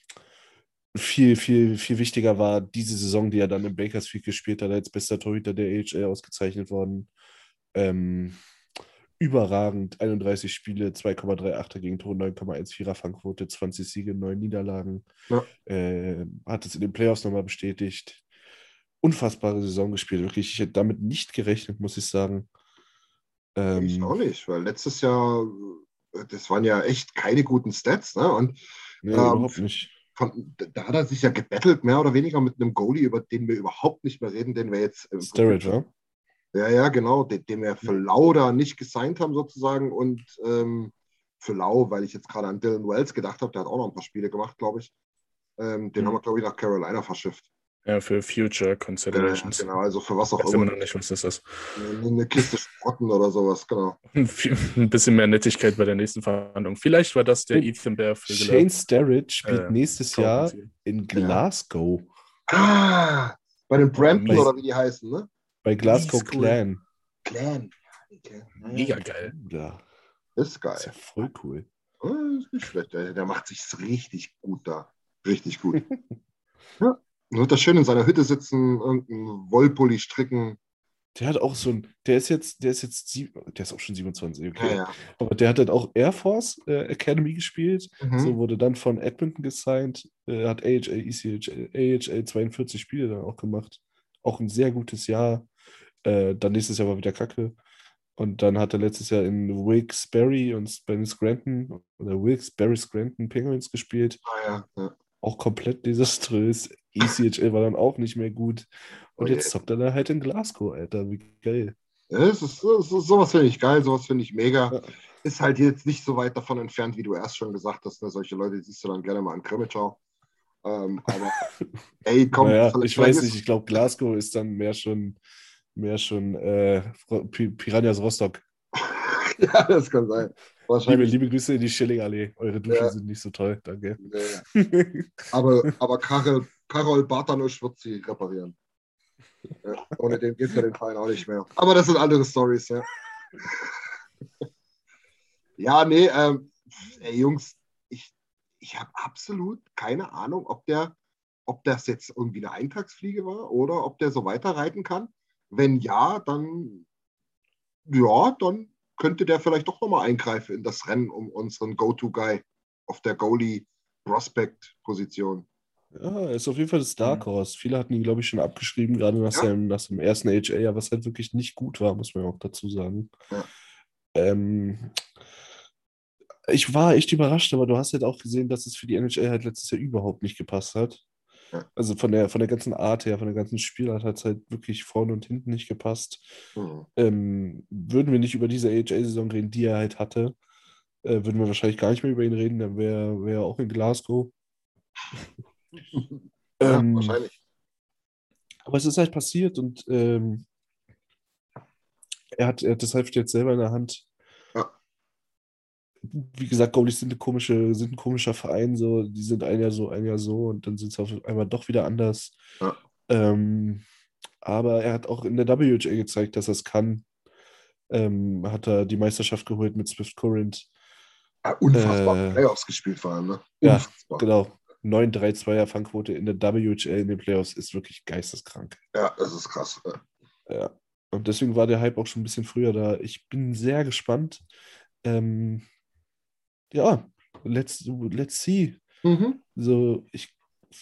viel, viel, viel wichtiger war diese Saison, die er dann im Bakersfield gespielt hat, als bester Torhüter der AHL ausgezeichnet worden. Ähm, überragend, 31 Spiele, 2,38er gegen Tore, 9,14er Fangquote, 20 Siege, 9 Niederlagen. Ja. Äh, hat es in den Playoffs nochmal bestätigt. Unfassbare Saison gespielt, wirklich. Ich hätte damit nicht gerechnet, muss ich sagen. Ich Ähm, auch nicht, weil letztes Jahr, das waren ja echt keine guten Stats. Ne? Und nee, Ähm, überhaupt nicht. von, da hat er sich ja gebettelt, mehr oder weniger mit einem Goalie, über den wir überhaupt nicht mehr reden, den wir jetzt. Prinzip- ja? Ja, ja, genau, den, den wir für Lauda nicht gesigned haben, sozusagen. Und ähm, für Lau, weil ich jetzt gerade an Dylan Wells gedacht habe, der hat auch noch ein paar Spiele gemacht, glaube ich. Ähm, den Mhm. haben wir, glaube ich, nach Carolina verschifft. Ja, für Future Ja, Considerations. genau, also für was Ich auch weiß immer immer. noch nicht, was das ist. Eine, eine Kiste Sprotten oder sowas, genau. Ein bisschen mehr Nettigkeit bei der nächsten Verhandlung. Vielleicht war das der Und Ethan Bear für Shane Starrett spielt Äh, nächstes Jahr in Glasgow Ah, bei den Brampton oder wie die heißen, ne? Bei Glasgow cool. Clan. Clan. Okay. Naja, Mega geil. Ja, Ist das ist ja geil. voll cool. Ah, Ist nicht schlecht. Der, der macht sich's richtig gut da. Richtig gut. ja. Und wird da schön in seiner Hütte sitzen, irgendeinen Wollpulli stricken. Der hat auch so ein, der ist jetzt, der ist jetzt, sieb- der ist auch schon 27, okay. Ja, ja. Aber der hat dann auch Air Force äh, Academy gespielt. Mhm. So wurde dann von Edmonton gesigned, äh, hat AHL, ECHL, AHL 42 Spiele dann auch gemacht. Auch ein sehr gutes Jahr. Äh, dann nächstes Jahr war wieder Kacke. Und dann hat er letztes Jahr in Wilkes-Barre und Scranton oder Wilkes-Barre Scranton Penguins gespielt. Ah, ja, ja. Auch komplett desaströs. ECHL war dann auch nicht mehr gut. Und Oh je. jetzt zockt er da halt in Glasgow, Alter. Wie geil. Ja, es ist, es ist, sowas finde ich geil, sowas finde ich mega. Ja. Ist halt jetzt nicht so weit davon entfernt, wie du erst schon gesagt hast. Ne? Solche Leute siehst du dann gerne mal an Krimitschau. Ähm, aber ey, komm, naja, ich weiß nicht, ich glaube, Glasgow ist dann mehr schon, mehr schon äh, Pi- Piranhas Rostock. ja, das kann sein. Liebe, liebe Grüße in die Schillingallee. Eure Duschen Ja. sind nicht so toll, danke. Nee. Aber, aber Karol, Karol Bartanusch wird sie reparieren. Ja, ohne den geht es ja den Verein auch nicht mehr. Aber das sind andere Stories, ja. Ja, nee, ähm, ey, Jungs, ich, ich habe absolut keine Ahnung, ob der, ob das jetzt irgendwie eine Eintagsfliege war oder ob der so weiterreiten kann. Wenn ja, dann ja, dann könnte der vielleicht doch nochmal eingreifen in das Rennen um unseren Go-To-Guy auf der Goalie-Prospect-Position. Ja, er ist auf jeden Fall das Dark Mhm. Horse. Viele hatten ihn, glaube ich, schon abgeschrieben, gerade nach, Ja. seinem, nach seinem ersten HA, was halt wirklich nicht gut war, muss man ja auch dazu sagen. Ja. Ähm, ich war echt überrascht, aber du hast halt auch gesehen, dass es für die NHL halt letztes Jahr überhaupt nicht gepasst hat. Also von der, von der ganzen Art her, von der ganzen Spielart hat es halt wirklich vorne und hinten nicht gepasst. Mhm. Ähm, würden wir nicht über diese AHL-Saison reden, die er halt hatte, äh, würden wir wahrscheinlich gar nicht mehr über ihn reden, dann wäre wär er auch in Glasgow. Ja, Ähm, wahrscheinlich. Aber es ist halt passiert und ähm, er hat, er hat das Heft jetzt selber in der Hand. Ja. Wie gesagt, Goalies sind, eine komische, sind ein komischer Verein, so, die sind ein Jahr so, ein Jahr so und dann sind sie auf einmal doch wieder anders. Ja. Ähm, aber er hat auch in der WHA gezeigt, dass er es kann. Ähm, hat er die Meisterschaft geholt mit Swift Current. Ja, unfassbar. äh, Playoffs gespielt vor allem, ne? Ja, Unfassbar. Genau. 9-3-2er Fangquote in der WHL in den Playoffs ist wirklich geisteskrank. Ja, das ist krass. Ja. Ja. Und deswegen war der Hype auch schon ein bisschen früher da. Ich bin sehr gespannt. Ähm, ja, let's, let's see. Mhm. So, ich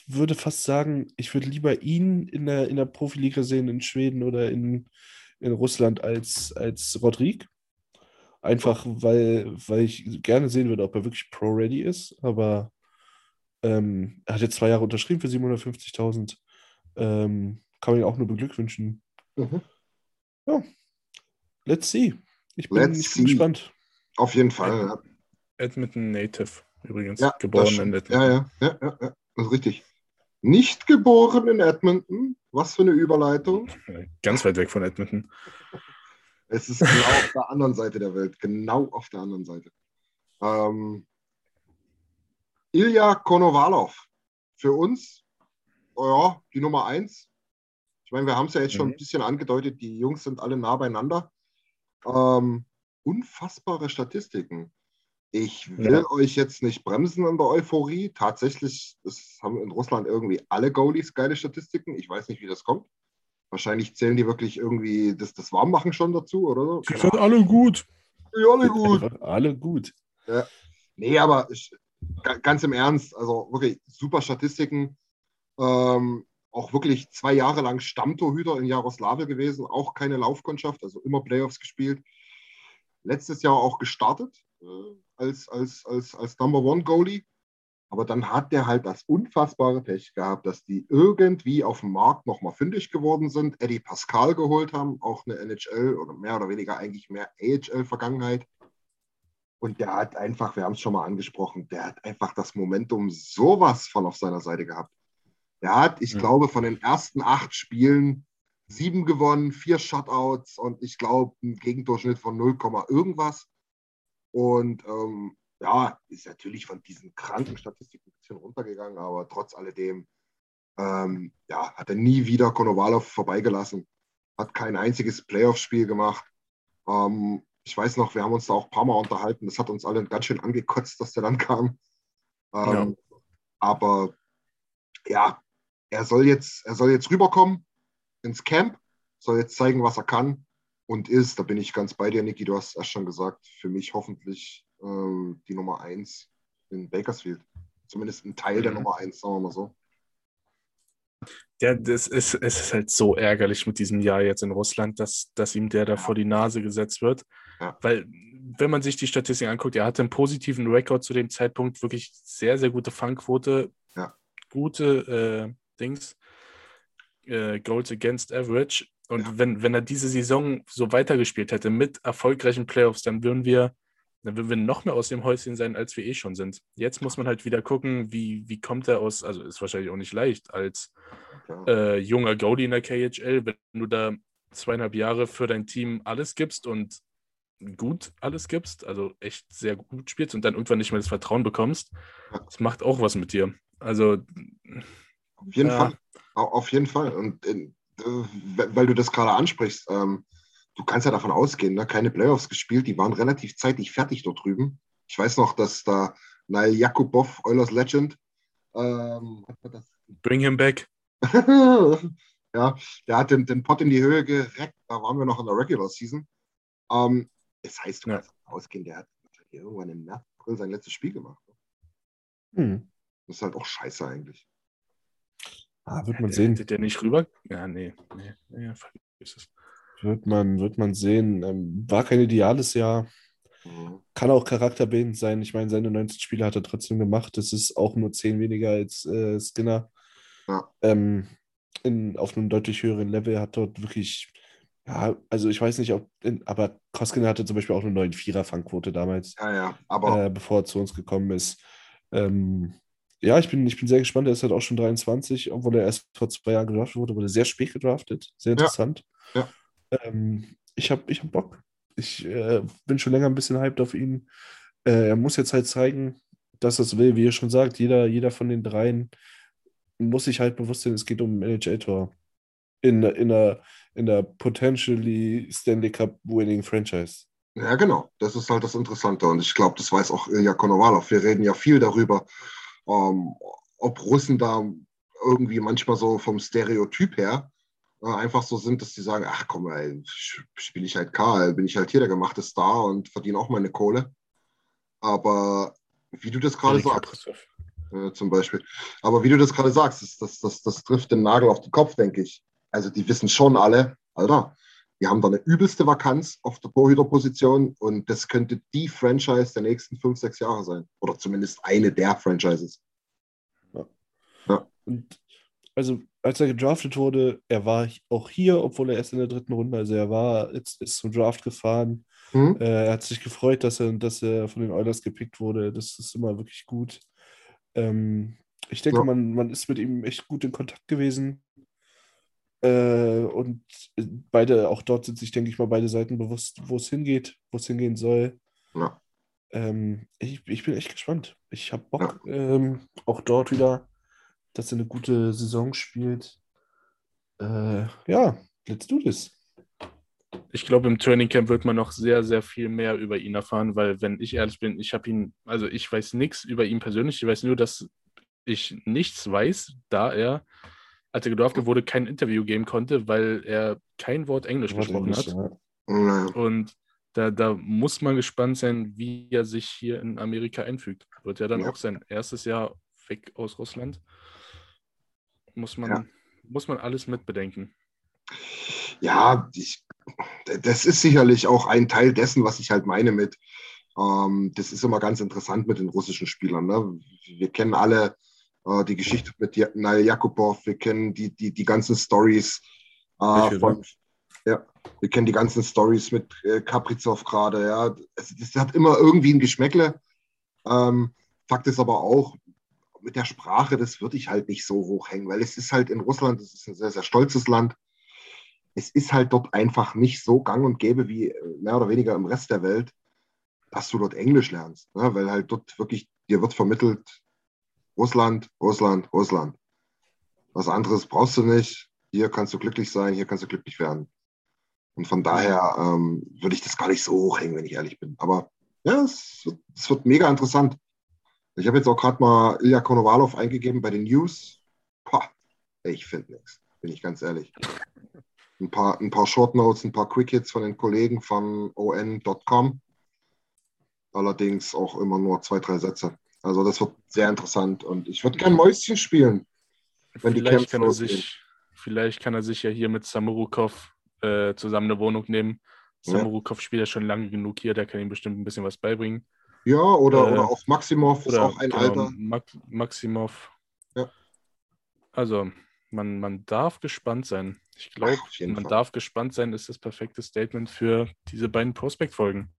würde fast sagen, ich würde lieber ihn in der, in der Profiliga sehen in Schweden oder in, in Russland als, als Rodrigue. Einfach, weil, weil ich gerne sehen würde, ob er wirklich Pro-Ready ist. Aber ähm, er hat jetzt zwei Jahre unterschrieben für 750.000. Ähm, kann man ihn auch nur beglückwünschen. Mhm. Let's see. Ich bin, Let's ich bin see. gespannt. Auf jeden Fall. Edmonton Native übrigens. ja, geboren in. Edmonton. ja, ja, ja, ja, das ist richtig. Nicht geboren in Edmonton. Was für eine Überleitung. Ganz weit weg von Edmonton. Es ist genau auf der anderen Seite der Welt. Genau auf der anderen Seite. Ähm, Ilya Konovalov. Für uns, oh ja, die Nummer eins. Ich meine, wir haben es ja jetzt schon Mhm. ein bisschen angedeutet, die Jungs sind alle nah beieinander. Ähm, unfassbare Statistiken. Ich will Ja. euch jetzt nicht bremsen in der Euphorie. Tatsächlich es haben in Russland irgendwie alle Goalies geile Statistiken. Ich weiß nicht, wie das kommt. Wahrscheinlich zählen die wirklich irgendwie das, das Warmmachen schon dazu, oder so. Die sind alle gut. Ja, alle gut. Alle gut. Nee, aber ich, ga- ganz im Ernst, also wirklich super Statistiken. Ähm, auch wirklich zwei Jahre lang Stammtorhüter in Jaroslawl gewesen, auch keine Laufkundschaft, also immer Playoffs gespielt. Letztes Jahr auch gestartet äh, als, als, als, als Number One Goalie. Aber dann hat der halt das unfassbare Pech gehabt, dass die irgendwie auf dem Markt nochmal fündig geworden sind, Eddie Pascal geholt haben, auch eine NHL oder mehr oder weniger eigentlich mehr AHL-Vergangenheit. Und der hat einfach, wir haben es schon mal angesprochen, der hat einfach das Momentum sowas von auf seiner Seite gehabt. Der hat, ich Mhm. glaube, von den ersten acht Spielen sieben gewonnen, vier Shutouts und ich glaube, einen Gegendurchschnitt von 0, irgendwas. Und ähm, ja, ist natürlich von diesen kranken Statistiken ein bisschen runtergegangen, aber trotz alledem ähm, ja, hat er nie wieder Konovalov vorbeigelassen. Hat kein einziges Playoff-Spiel gemacht. Ähm, ich weiß noch, wir haben uns da auch ein paar Mal unterhalten. Das hat uns alle ganz schön angekotzt, dass der dann kam. Ähm, Aber ja, er soll jetzt, er soll jetzt rüberkommen ins Camp, soll jetzt zeigen, was er kann und ist. Da bin ich ganz bei dir, Niki. Du hast es erst schon gesagt, für mich hoffentlich ähm, die Nummer eins in Bakersfield. Zumindest ein Teil der Mhm. Nummer eins, sagen wir mal so. Ja, das ist, es ist halt so ärgerlich mit diesem Jahr jetzt in Russland, dass, dass ihm der da vor die Nase gesetzt wird. Ja. Weil, wenn man sich die Statistik anguckt, er hatte einen positiven Rekord zu dem Zeitpunkt, wirklich sehr, sehr gute Fangquote, Ja. gute äh, Dings, äh, Goals against Average. Und Ja. wenn, wenn er diese Saison so weitergespielt hätte mit erfolgreichen Playoffs, dann würden wir, dann würden wir noch mehr aus dem Häuschen sein, als wir eh schon sind. Jetzt muss man halt wieder gucken, wie, wie kommt er aus, also ist wahrscheinlich auch nicht leicht, als äh, junger Goalie in der KHL, wenn du da zweieinhalb Jahre für dein Team alles gibst und gut alles gibst, also echt sehr gut spielst und dann irgendwann nicht mehr das Vertrauen bekommst, das macht auch was mit dir. Also, Auf jeden Ja. Fall. Au- Auf jeden Fall. Und weil du das gerade ansprichst, ähm, du kannst ja davon ausgehen, ne? keine Playoffs gespielt, die waren relativ zeitig fertig dort drüben. Ich weiß noch, dass da Nail Jakubov, Oilers Legend, ähm, hat man das bring him back. ja, der hat den, den Pott in die Höhe gereckt. Da waren wir noch in der Regular Season. Ähm, das heißt, du Ja. kannst davon ausgehen, der hat irgendwann im März, April sein letztes Spiel gemacht. Hm. Das ist halt auch scheiße eigentlich. Ah, wird man Hätte- sehen. Hätte der nicht rüber? Ja, nee, nee, nee vergiss es. Wird man, wird man sehen. Ähm, war kein ideales Jahr. Mhm. Kann auch charakterbildend sein. Ich meine, seine 19 Spiele hat er trotzdem gemacht. Das ist auch nur 10 weniger als äh, Skinner. Ja. Ähm, in, auf einem deutlich höheren Level hat dort wirklich, ja, also ich weiß nicht, ob, in, aber Koskinen hatte zum Beispiel auch eine 9 4er Fangquote damals, Ja, ja. Aber äh, bevor er zu uns gekommen ist. Ähm, ja, ich bin, ich bin sehr gespannt. Er ist halt auch schon 23, obwohl er erst vor zwei Jahren gedraftet wurde, wurde sehr spät gedraftet. Sehr interessant. Ja. Ähm, ich habe ich hab Bock. Ich äh, bin schon länger ein bisschen hyped auf ihn. Äh, er muss jetzt halt zeigen, dass er es will, wie ihr schon sagt. Jeder, jeder von den dreien muss sich halt bewusst sein, es geht um ein NHL-Tor. In, in, der, in der potentially Stanley Cup winning Franchise. Ja, genau. Das ist halt das Interessante. Und ich glaube, das weiß auch Ilya Konovalov. Wir reden ja viel darüber, ähm, ob Russen da irgendwie manchmal so vom Stereotyp her äh, einfach so sind, dass sie sagen, ach komm, ey, spiele ich halt Karl, bin ich halt hier der gemachte Star und verdiene auch meine Kohle. Aber wie du das gerade sagst, äh, zum Beispiel. Aber wie du das gerade sagst, das, das, das, das trifft den Nagel auf den Kopf, denke ich. Also die wissen schon alle, Alter, wir haben da eine übelste Vakanz auf der Torhüterposition und das könnte die Franchise der nächsten fünf, sechs Jahre sein. Oder zumindest eine der Franchises. Und also, als er gedraftet wurde, er war auch hier, obwohl er erst in der dritten Runde, also er war, jetzt ist zum Draft gefahren. Hm? Äh, er hat sich gefreut, dass er, dass er von den Oilers gepickt wurde. Das ist immer wirklich gut. Ähm, ich denke, Ja. man, man ist mit ihm echt gut in Kontakt gewesen. Äh, und beide, auch dort sind sich, denke ich mal, beide Seiten bewusst, wo es hingeht, wo es hingehen soll. Ja. Ähm, ich, ich bin echt gespannt. Ich habe Bock, ähm, auch dort wieder, dass er eine gute Saison spielt. Äh, ja, let's do this. Ich glaube, im Training Camp wird man noch sehr, sehr viel mehr über ihn erfahren, weil, wenn ich ehrlich bin, ich habe ihn, also ich weiß nichts über ihn persönlich. Ich weiß nur, dass ich nichts weiß, da er, als er gedraftet wurde, kein Interview geben konnte, weil er kein Wort Englisch gesprochen hat. Ja. Ja. Und da, da muss man gespannt sein, wie er sich hier in Amerika einfügt. Wird ja dann Ja. auch sein erstes Jahr weg aus Russland. Muss man, Ja. muss man alles mitbedenken. Ja, ich, das ist sicherlich auch ein Teil dessen, was ich halt meine mit, ähm, das ist immer ganz interessant mit den russischen Spielern. Ne? Wir kennen alle äh, die Geschichte mit Nail Jakubov, wir kennen die, die, die ganzen Stories äh, von, ja, wir kennen die ganzen Stories mit äh, Kaprizov gerade, ja. Es, das hat immer irgendwie ein Geschmäckle. Ähm, Fakt ist aber auch, mit der Sprache, das würde ich halt nicht so hochhängen, weil es ist halt in Russland, das ist ein sehr, sehr stolzes Land es ist halt dort einfach nicht so gang und gäbe wie äh, mehr oder weniger im Rest der Welt, dass du dort Englisch lernst. Ne? Weil halt dort wirklich, dir wird vermittelt, Russland, Russland, Russland. Was anderes brauchst du nicht. Hier kannst du glücklich sein, hier kannst du glücklich werden. Und von daher ähm, würde ich das gar nicht so hochhängen, wenn ich ehrlich bin. Aber ja, es, wird- es wird mega interessant. Ich habe jetzt auch gerade mal Ilya Konovalov eingegeben bei den News. Pah, ich finde nichts, bin ich ganz ehrlich ein paar, ein paar Short Notes, ein paar Quick Hits von den Kollegen von on.com. Allerdings auch immer nur zwei, drei Sätze. Also das wird sehr interessant und ich würde gern Mäuschen spielen. Wenn die vielleicht, Camps kann er losgehen. sich, vielleicht kann er sich ja hier mit Samurukov äh, zusammen eine Wohnung nehmen. Ja. Samurukov spielt ja schon lange genug hier, der kann ihm bestimmt ein bisschen was beibringen. Ja, oder, Äh, oder auch Maximov ist auch ein genau, Alter. Max, Maximov. Ja. Also, man, man darf gespannt sein. Ich glaube, man Fall. darf gespannt sein, ist das perfekte Statement für diese beiden Prospect-Folgen.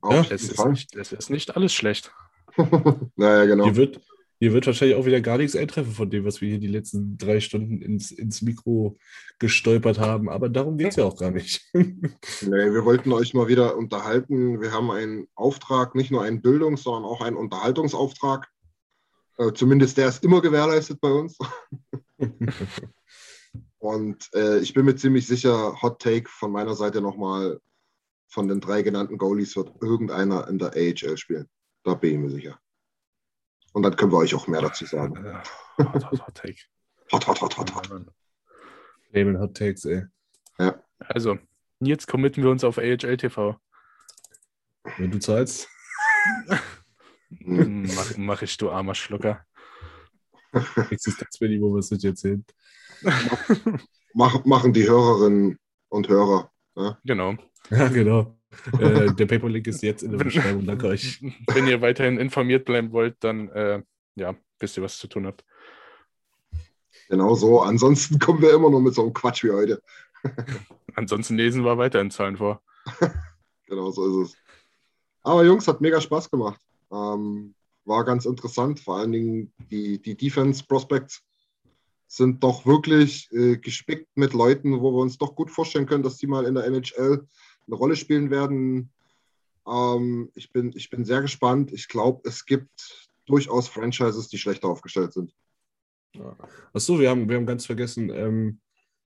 Auf Es ist, nicht, es ist nicht alles schlecht. naja, genau. Hier wird, hier wird wahrscheinlich auch wieder gar nichts eintreffen von dem, was wir hier die letzten drei Stunden ins, ins Mikro gestolpert haben. Aber darum geht es ja auch gar nicht. Nee, wir wollten euch mal wieder unterhalten. Wir haben einen Auftrag, nicht nur einen Bildungs-, sondern auch einen Unterhaltungsauftrag. Äh, zumindest der ist immer gewährleistet bei uns. Und äh, ich bin mir ziemlich sicher, Hot Take von meiner Seite nochmal, von den drei genannten Goalies wird irgendeiner in der AHL spielen. Da bin ich mir sicher. Und dann können wir euch auch mehr dazu sagen. Hot, hot, hot take. Hot, hot, hot, hot, hot. Label Hot Takes, ey. Also, jetzt committen wir uns auf AHL TV. Wenn du zahlst. Hm. Mach, mach ich, du armer Schlucker. Existenzminimum, was wird jetzt hin? Mach, machen die Hörerinnen und Hörer. Genau. Ja, genau. Äh, der Paperlink ist jetzt in der Beschreibung. Danke euch. Wenn ihr weiterhin informiert bleiben wollt, dann äh, ja, wisst ihr, was zu tun habt. Genau so. Ansonsten kommen wir immer nur mit so einem Quatsch wie heute. Ansonsten lesen wir weiter in Zahlen vor. Genau so ist es. Aber Jungs, hat mega Spaß gemacht. Ähm, war ganz interessant. Vor allen Dingen die, die Defense Prospects sind doch wirklich äh, gespickt mit Leuten, wo wir uns doch gut vorstellen können, dass die mal in der NHL eine Rolle spielen werden. Ähm, ich, bin, ich bin sehr gespannt. Ich glaube, es gibt durchaus Franchises, die schlechter aufgestellt sind. Achso, wir haben, wir haben ganz vergessen, ähm,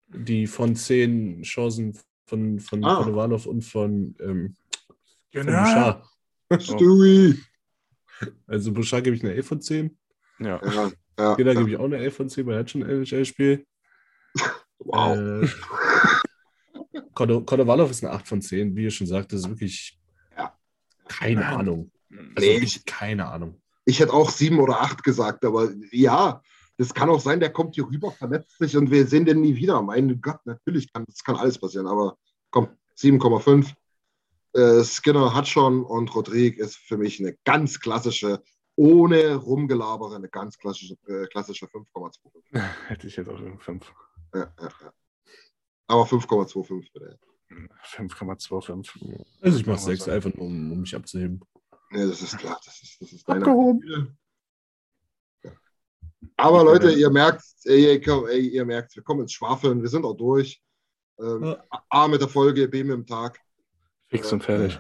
die von zehn Chancen von, von Ah. Konovalov und von, ähm, von Genau. Bouchard. Stewie! Also Bouchard gebe ich eine 11 von 10. Ja. Ja, ja, Jeder ja. gebe ich auch eine 11 von 10, weil er hat schon ein NHL-Spiel. Wow. Äh, Konovalov ist eine 8 von 10, wie ihr schon sagt, das ist wirklich Ja. keine Ahnung. Also Nee, wirklich keine Ahnung. Ich hätte auch sieben oder acht gesagt, aber ja, das kann auch sein, der kommt hier rüber, verletzt sich und wir sehen den nie wieder. Mein Gott, natürlich kann das kann alles passieren, aber komm, 7,5. Äh, Skinner hat schon und Rodrigue ist für mich eine ganz klassische, ohne Rumgelabere, eine ganz klassische, äh, klassische 5,25. Hätte ich jetzt auch 5. Ja, ja, ja. Aber 5,25 bitte. 5,25. Also ich mache Kann man 6 sagen. einfach nur, um, um mich abzuheben. Nee, das ist klar, das ist, das ist deine Abgehoben. Ja. Aber Leute, ihr merkt, ey, ey, ihr merkt, wir kommen ins Schwafeln, wir sind auch durch. Ähm, Ja. A mit der Folge, B mit dem Tag. Fix und fertig.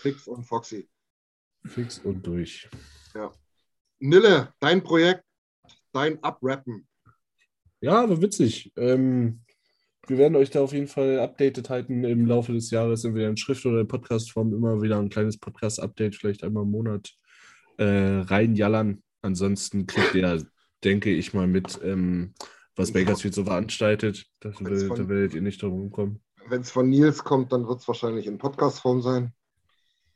Fix und Foxy. Fix und durch. Nille, dein Projekt, dein Abrappen. Ja, aber witzig. Ähm, wir werden euch da auf jeden Fall updated halten im Laufe des Jahres, entweder in Schrift oder in Podcastform, immer wieder ein kleines Podcast-Update, vielleicht einmal im Monat äh, reinjallern. Ansonsten kriegt ihr, denke ich mal, mit, ähm, was Bakersfield so veranstaltet. Das, Wenn's will, von- da werdet ihr nicht drum rumkommen. Wenn es von Nils kommt, dann wird es wahrscheinlich in Podcastform sein.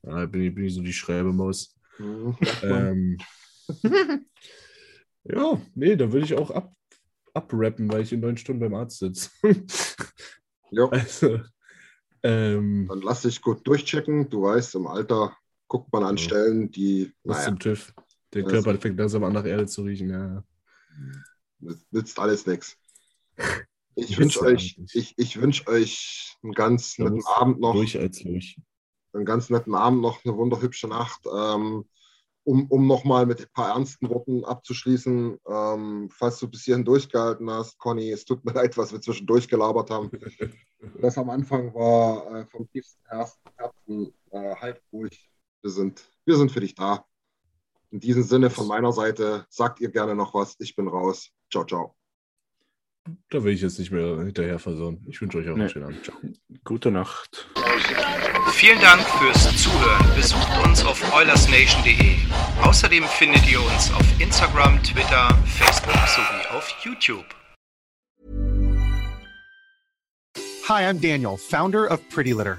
Da bin ich, bin ich so die Schreibemaus. Mhm. Ähm, ja, nee, da würde ich auch ab, abrappen, weil ich in neun Stunden beim Arzt sitze. Jo, also, ähm, dann lass dich gut durchchecken. Du weißt, im Alter guckt man an Ja. Stellen, die, was naja, zum TÜV. Der Das- Körper fängt langsam an, nach Erde zu riechen. Ja. nützt alles nichts. Ich wünsche ja euch, ich, ich wünsch euch einen ganz Da netten Abend noch. Durch als durch. einen ganz netten Abend noch, eine wunderhübsche Nacht. Ähm, um um nochmal mit ein paar ernsten Worten abzuschließen, ähm, falls du bis hierhin durchgehalten hast, Conny, es tut mir leid, was wir zwischendurch gelabert haben. Das am Anfang war äh, vom tiefsten Herzen, äh, halt ruhig. Wir sind, wir sind für dich da. In diesem Sinne von meiner Seite, sagt ihr gerne noch was. Ich bin raus. Ciao, ciao. Da will ich jetzt nicht mehr hinterher versauen. Ich wünsche euch auch Nee. einen schönen Abend. Ciao. Gute Nacht. Vielen Dank fürs Zuhören. Besucht uns auf oilersnation.de. Außerdem findet ihr uns auf Instagram, Twitter, Facebook sowie auf YouTube. Hi, I'm Daniel, founder of Pretty Litter.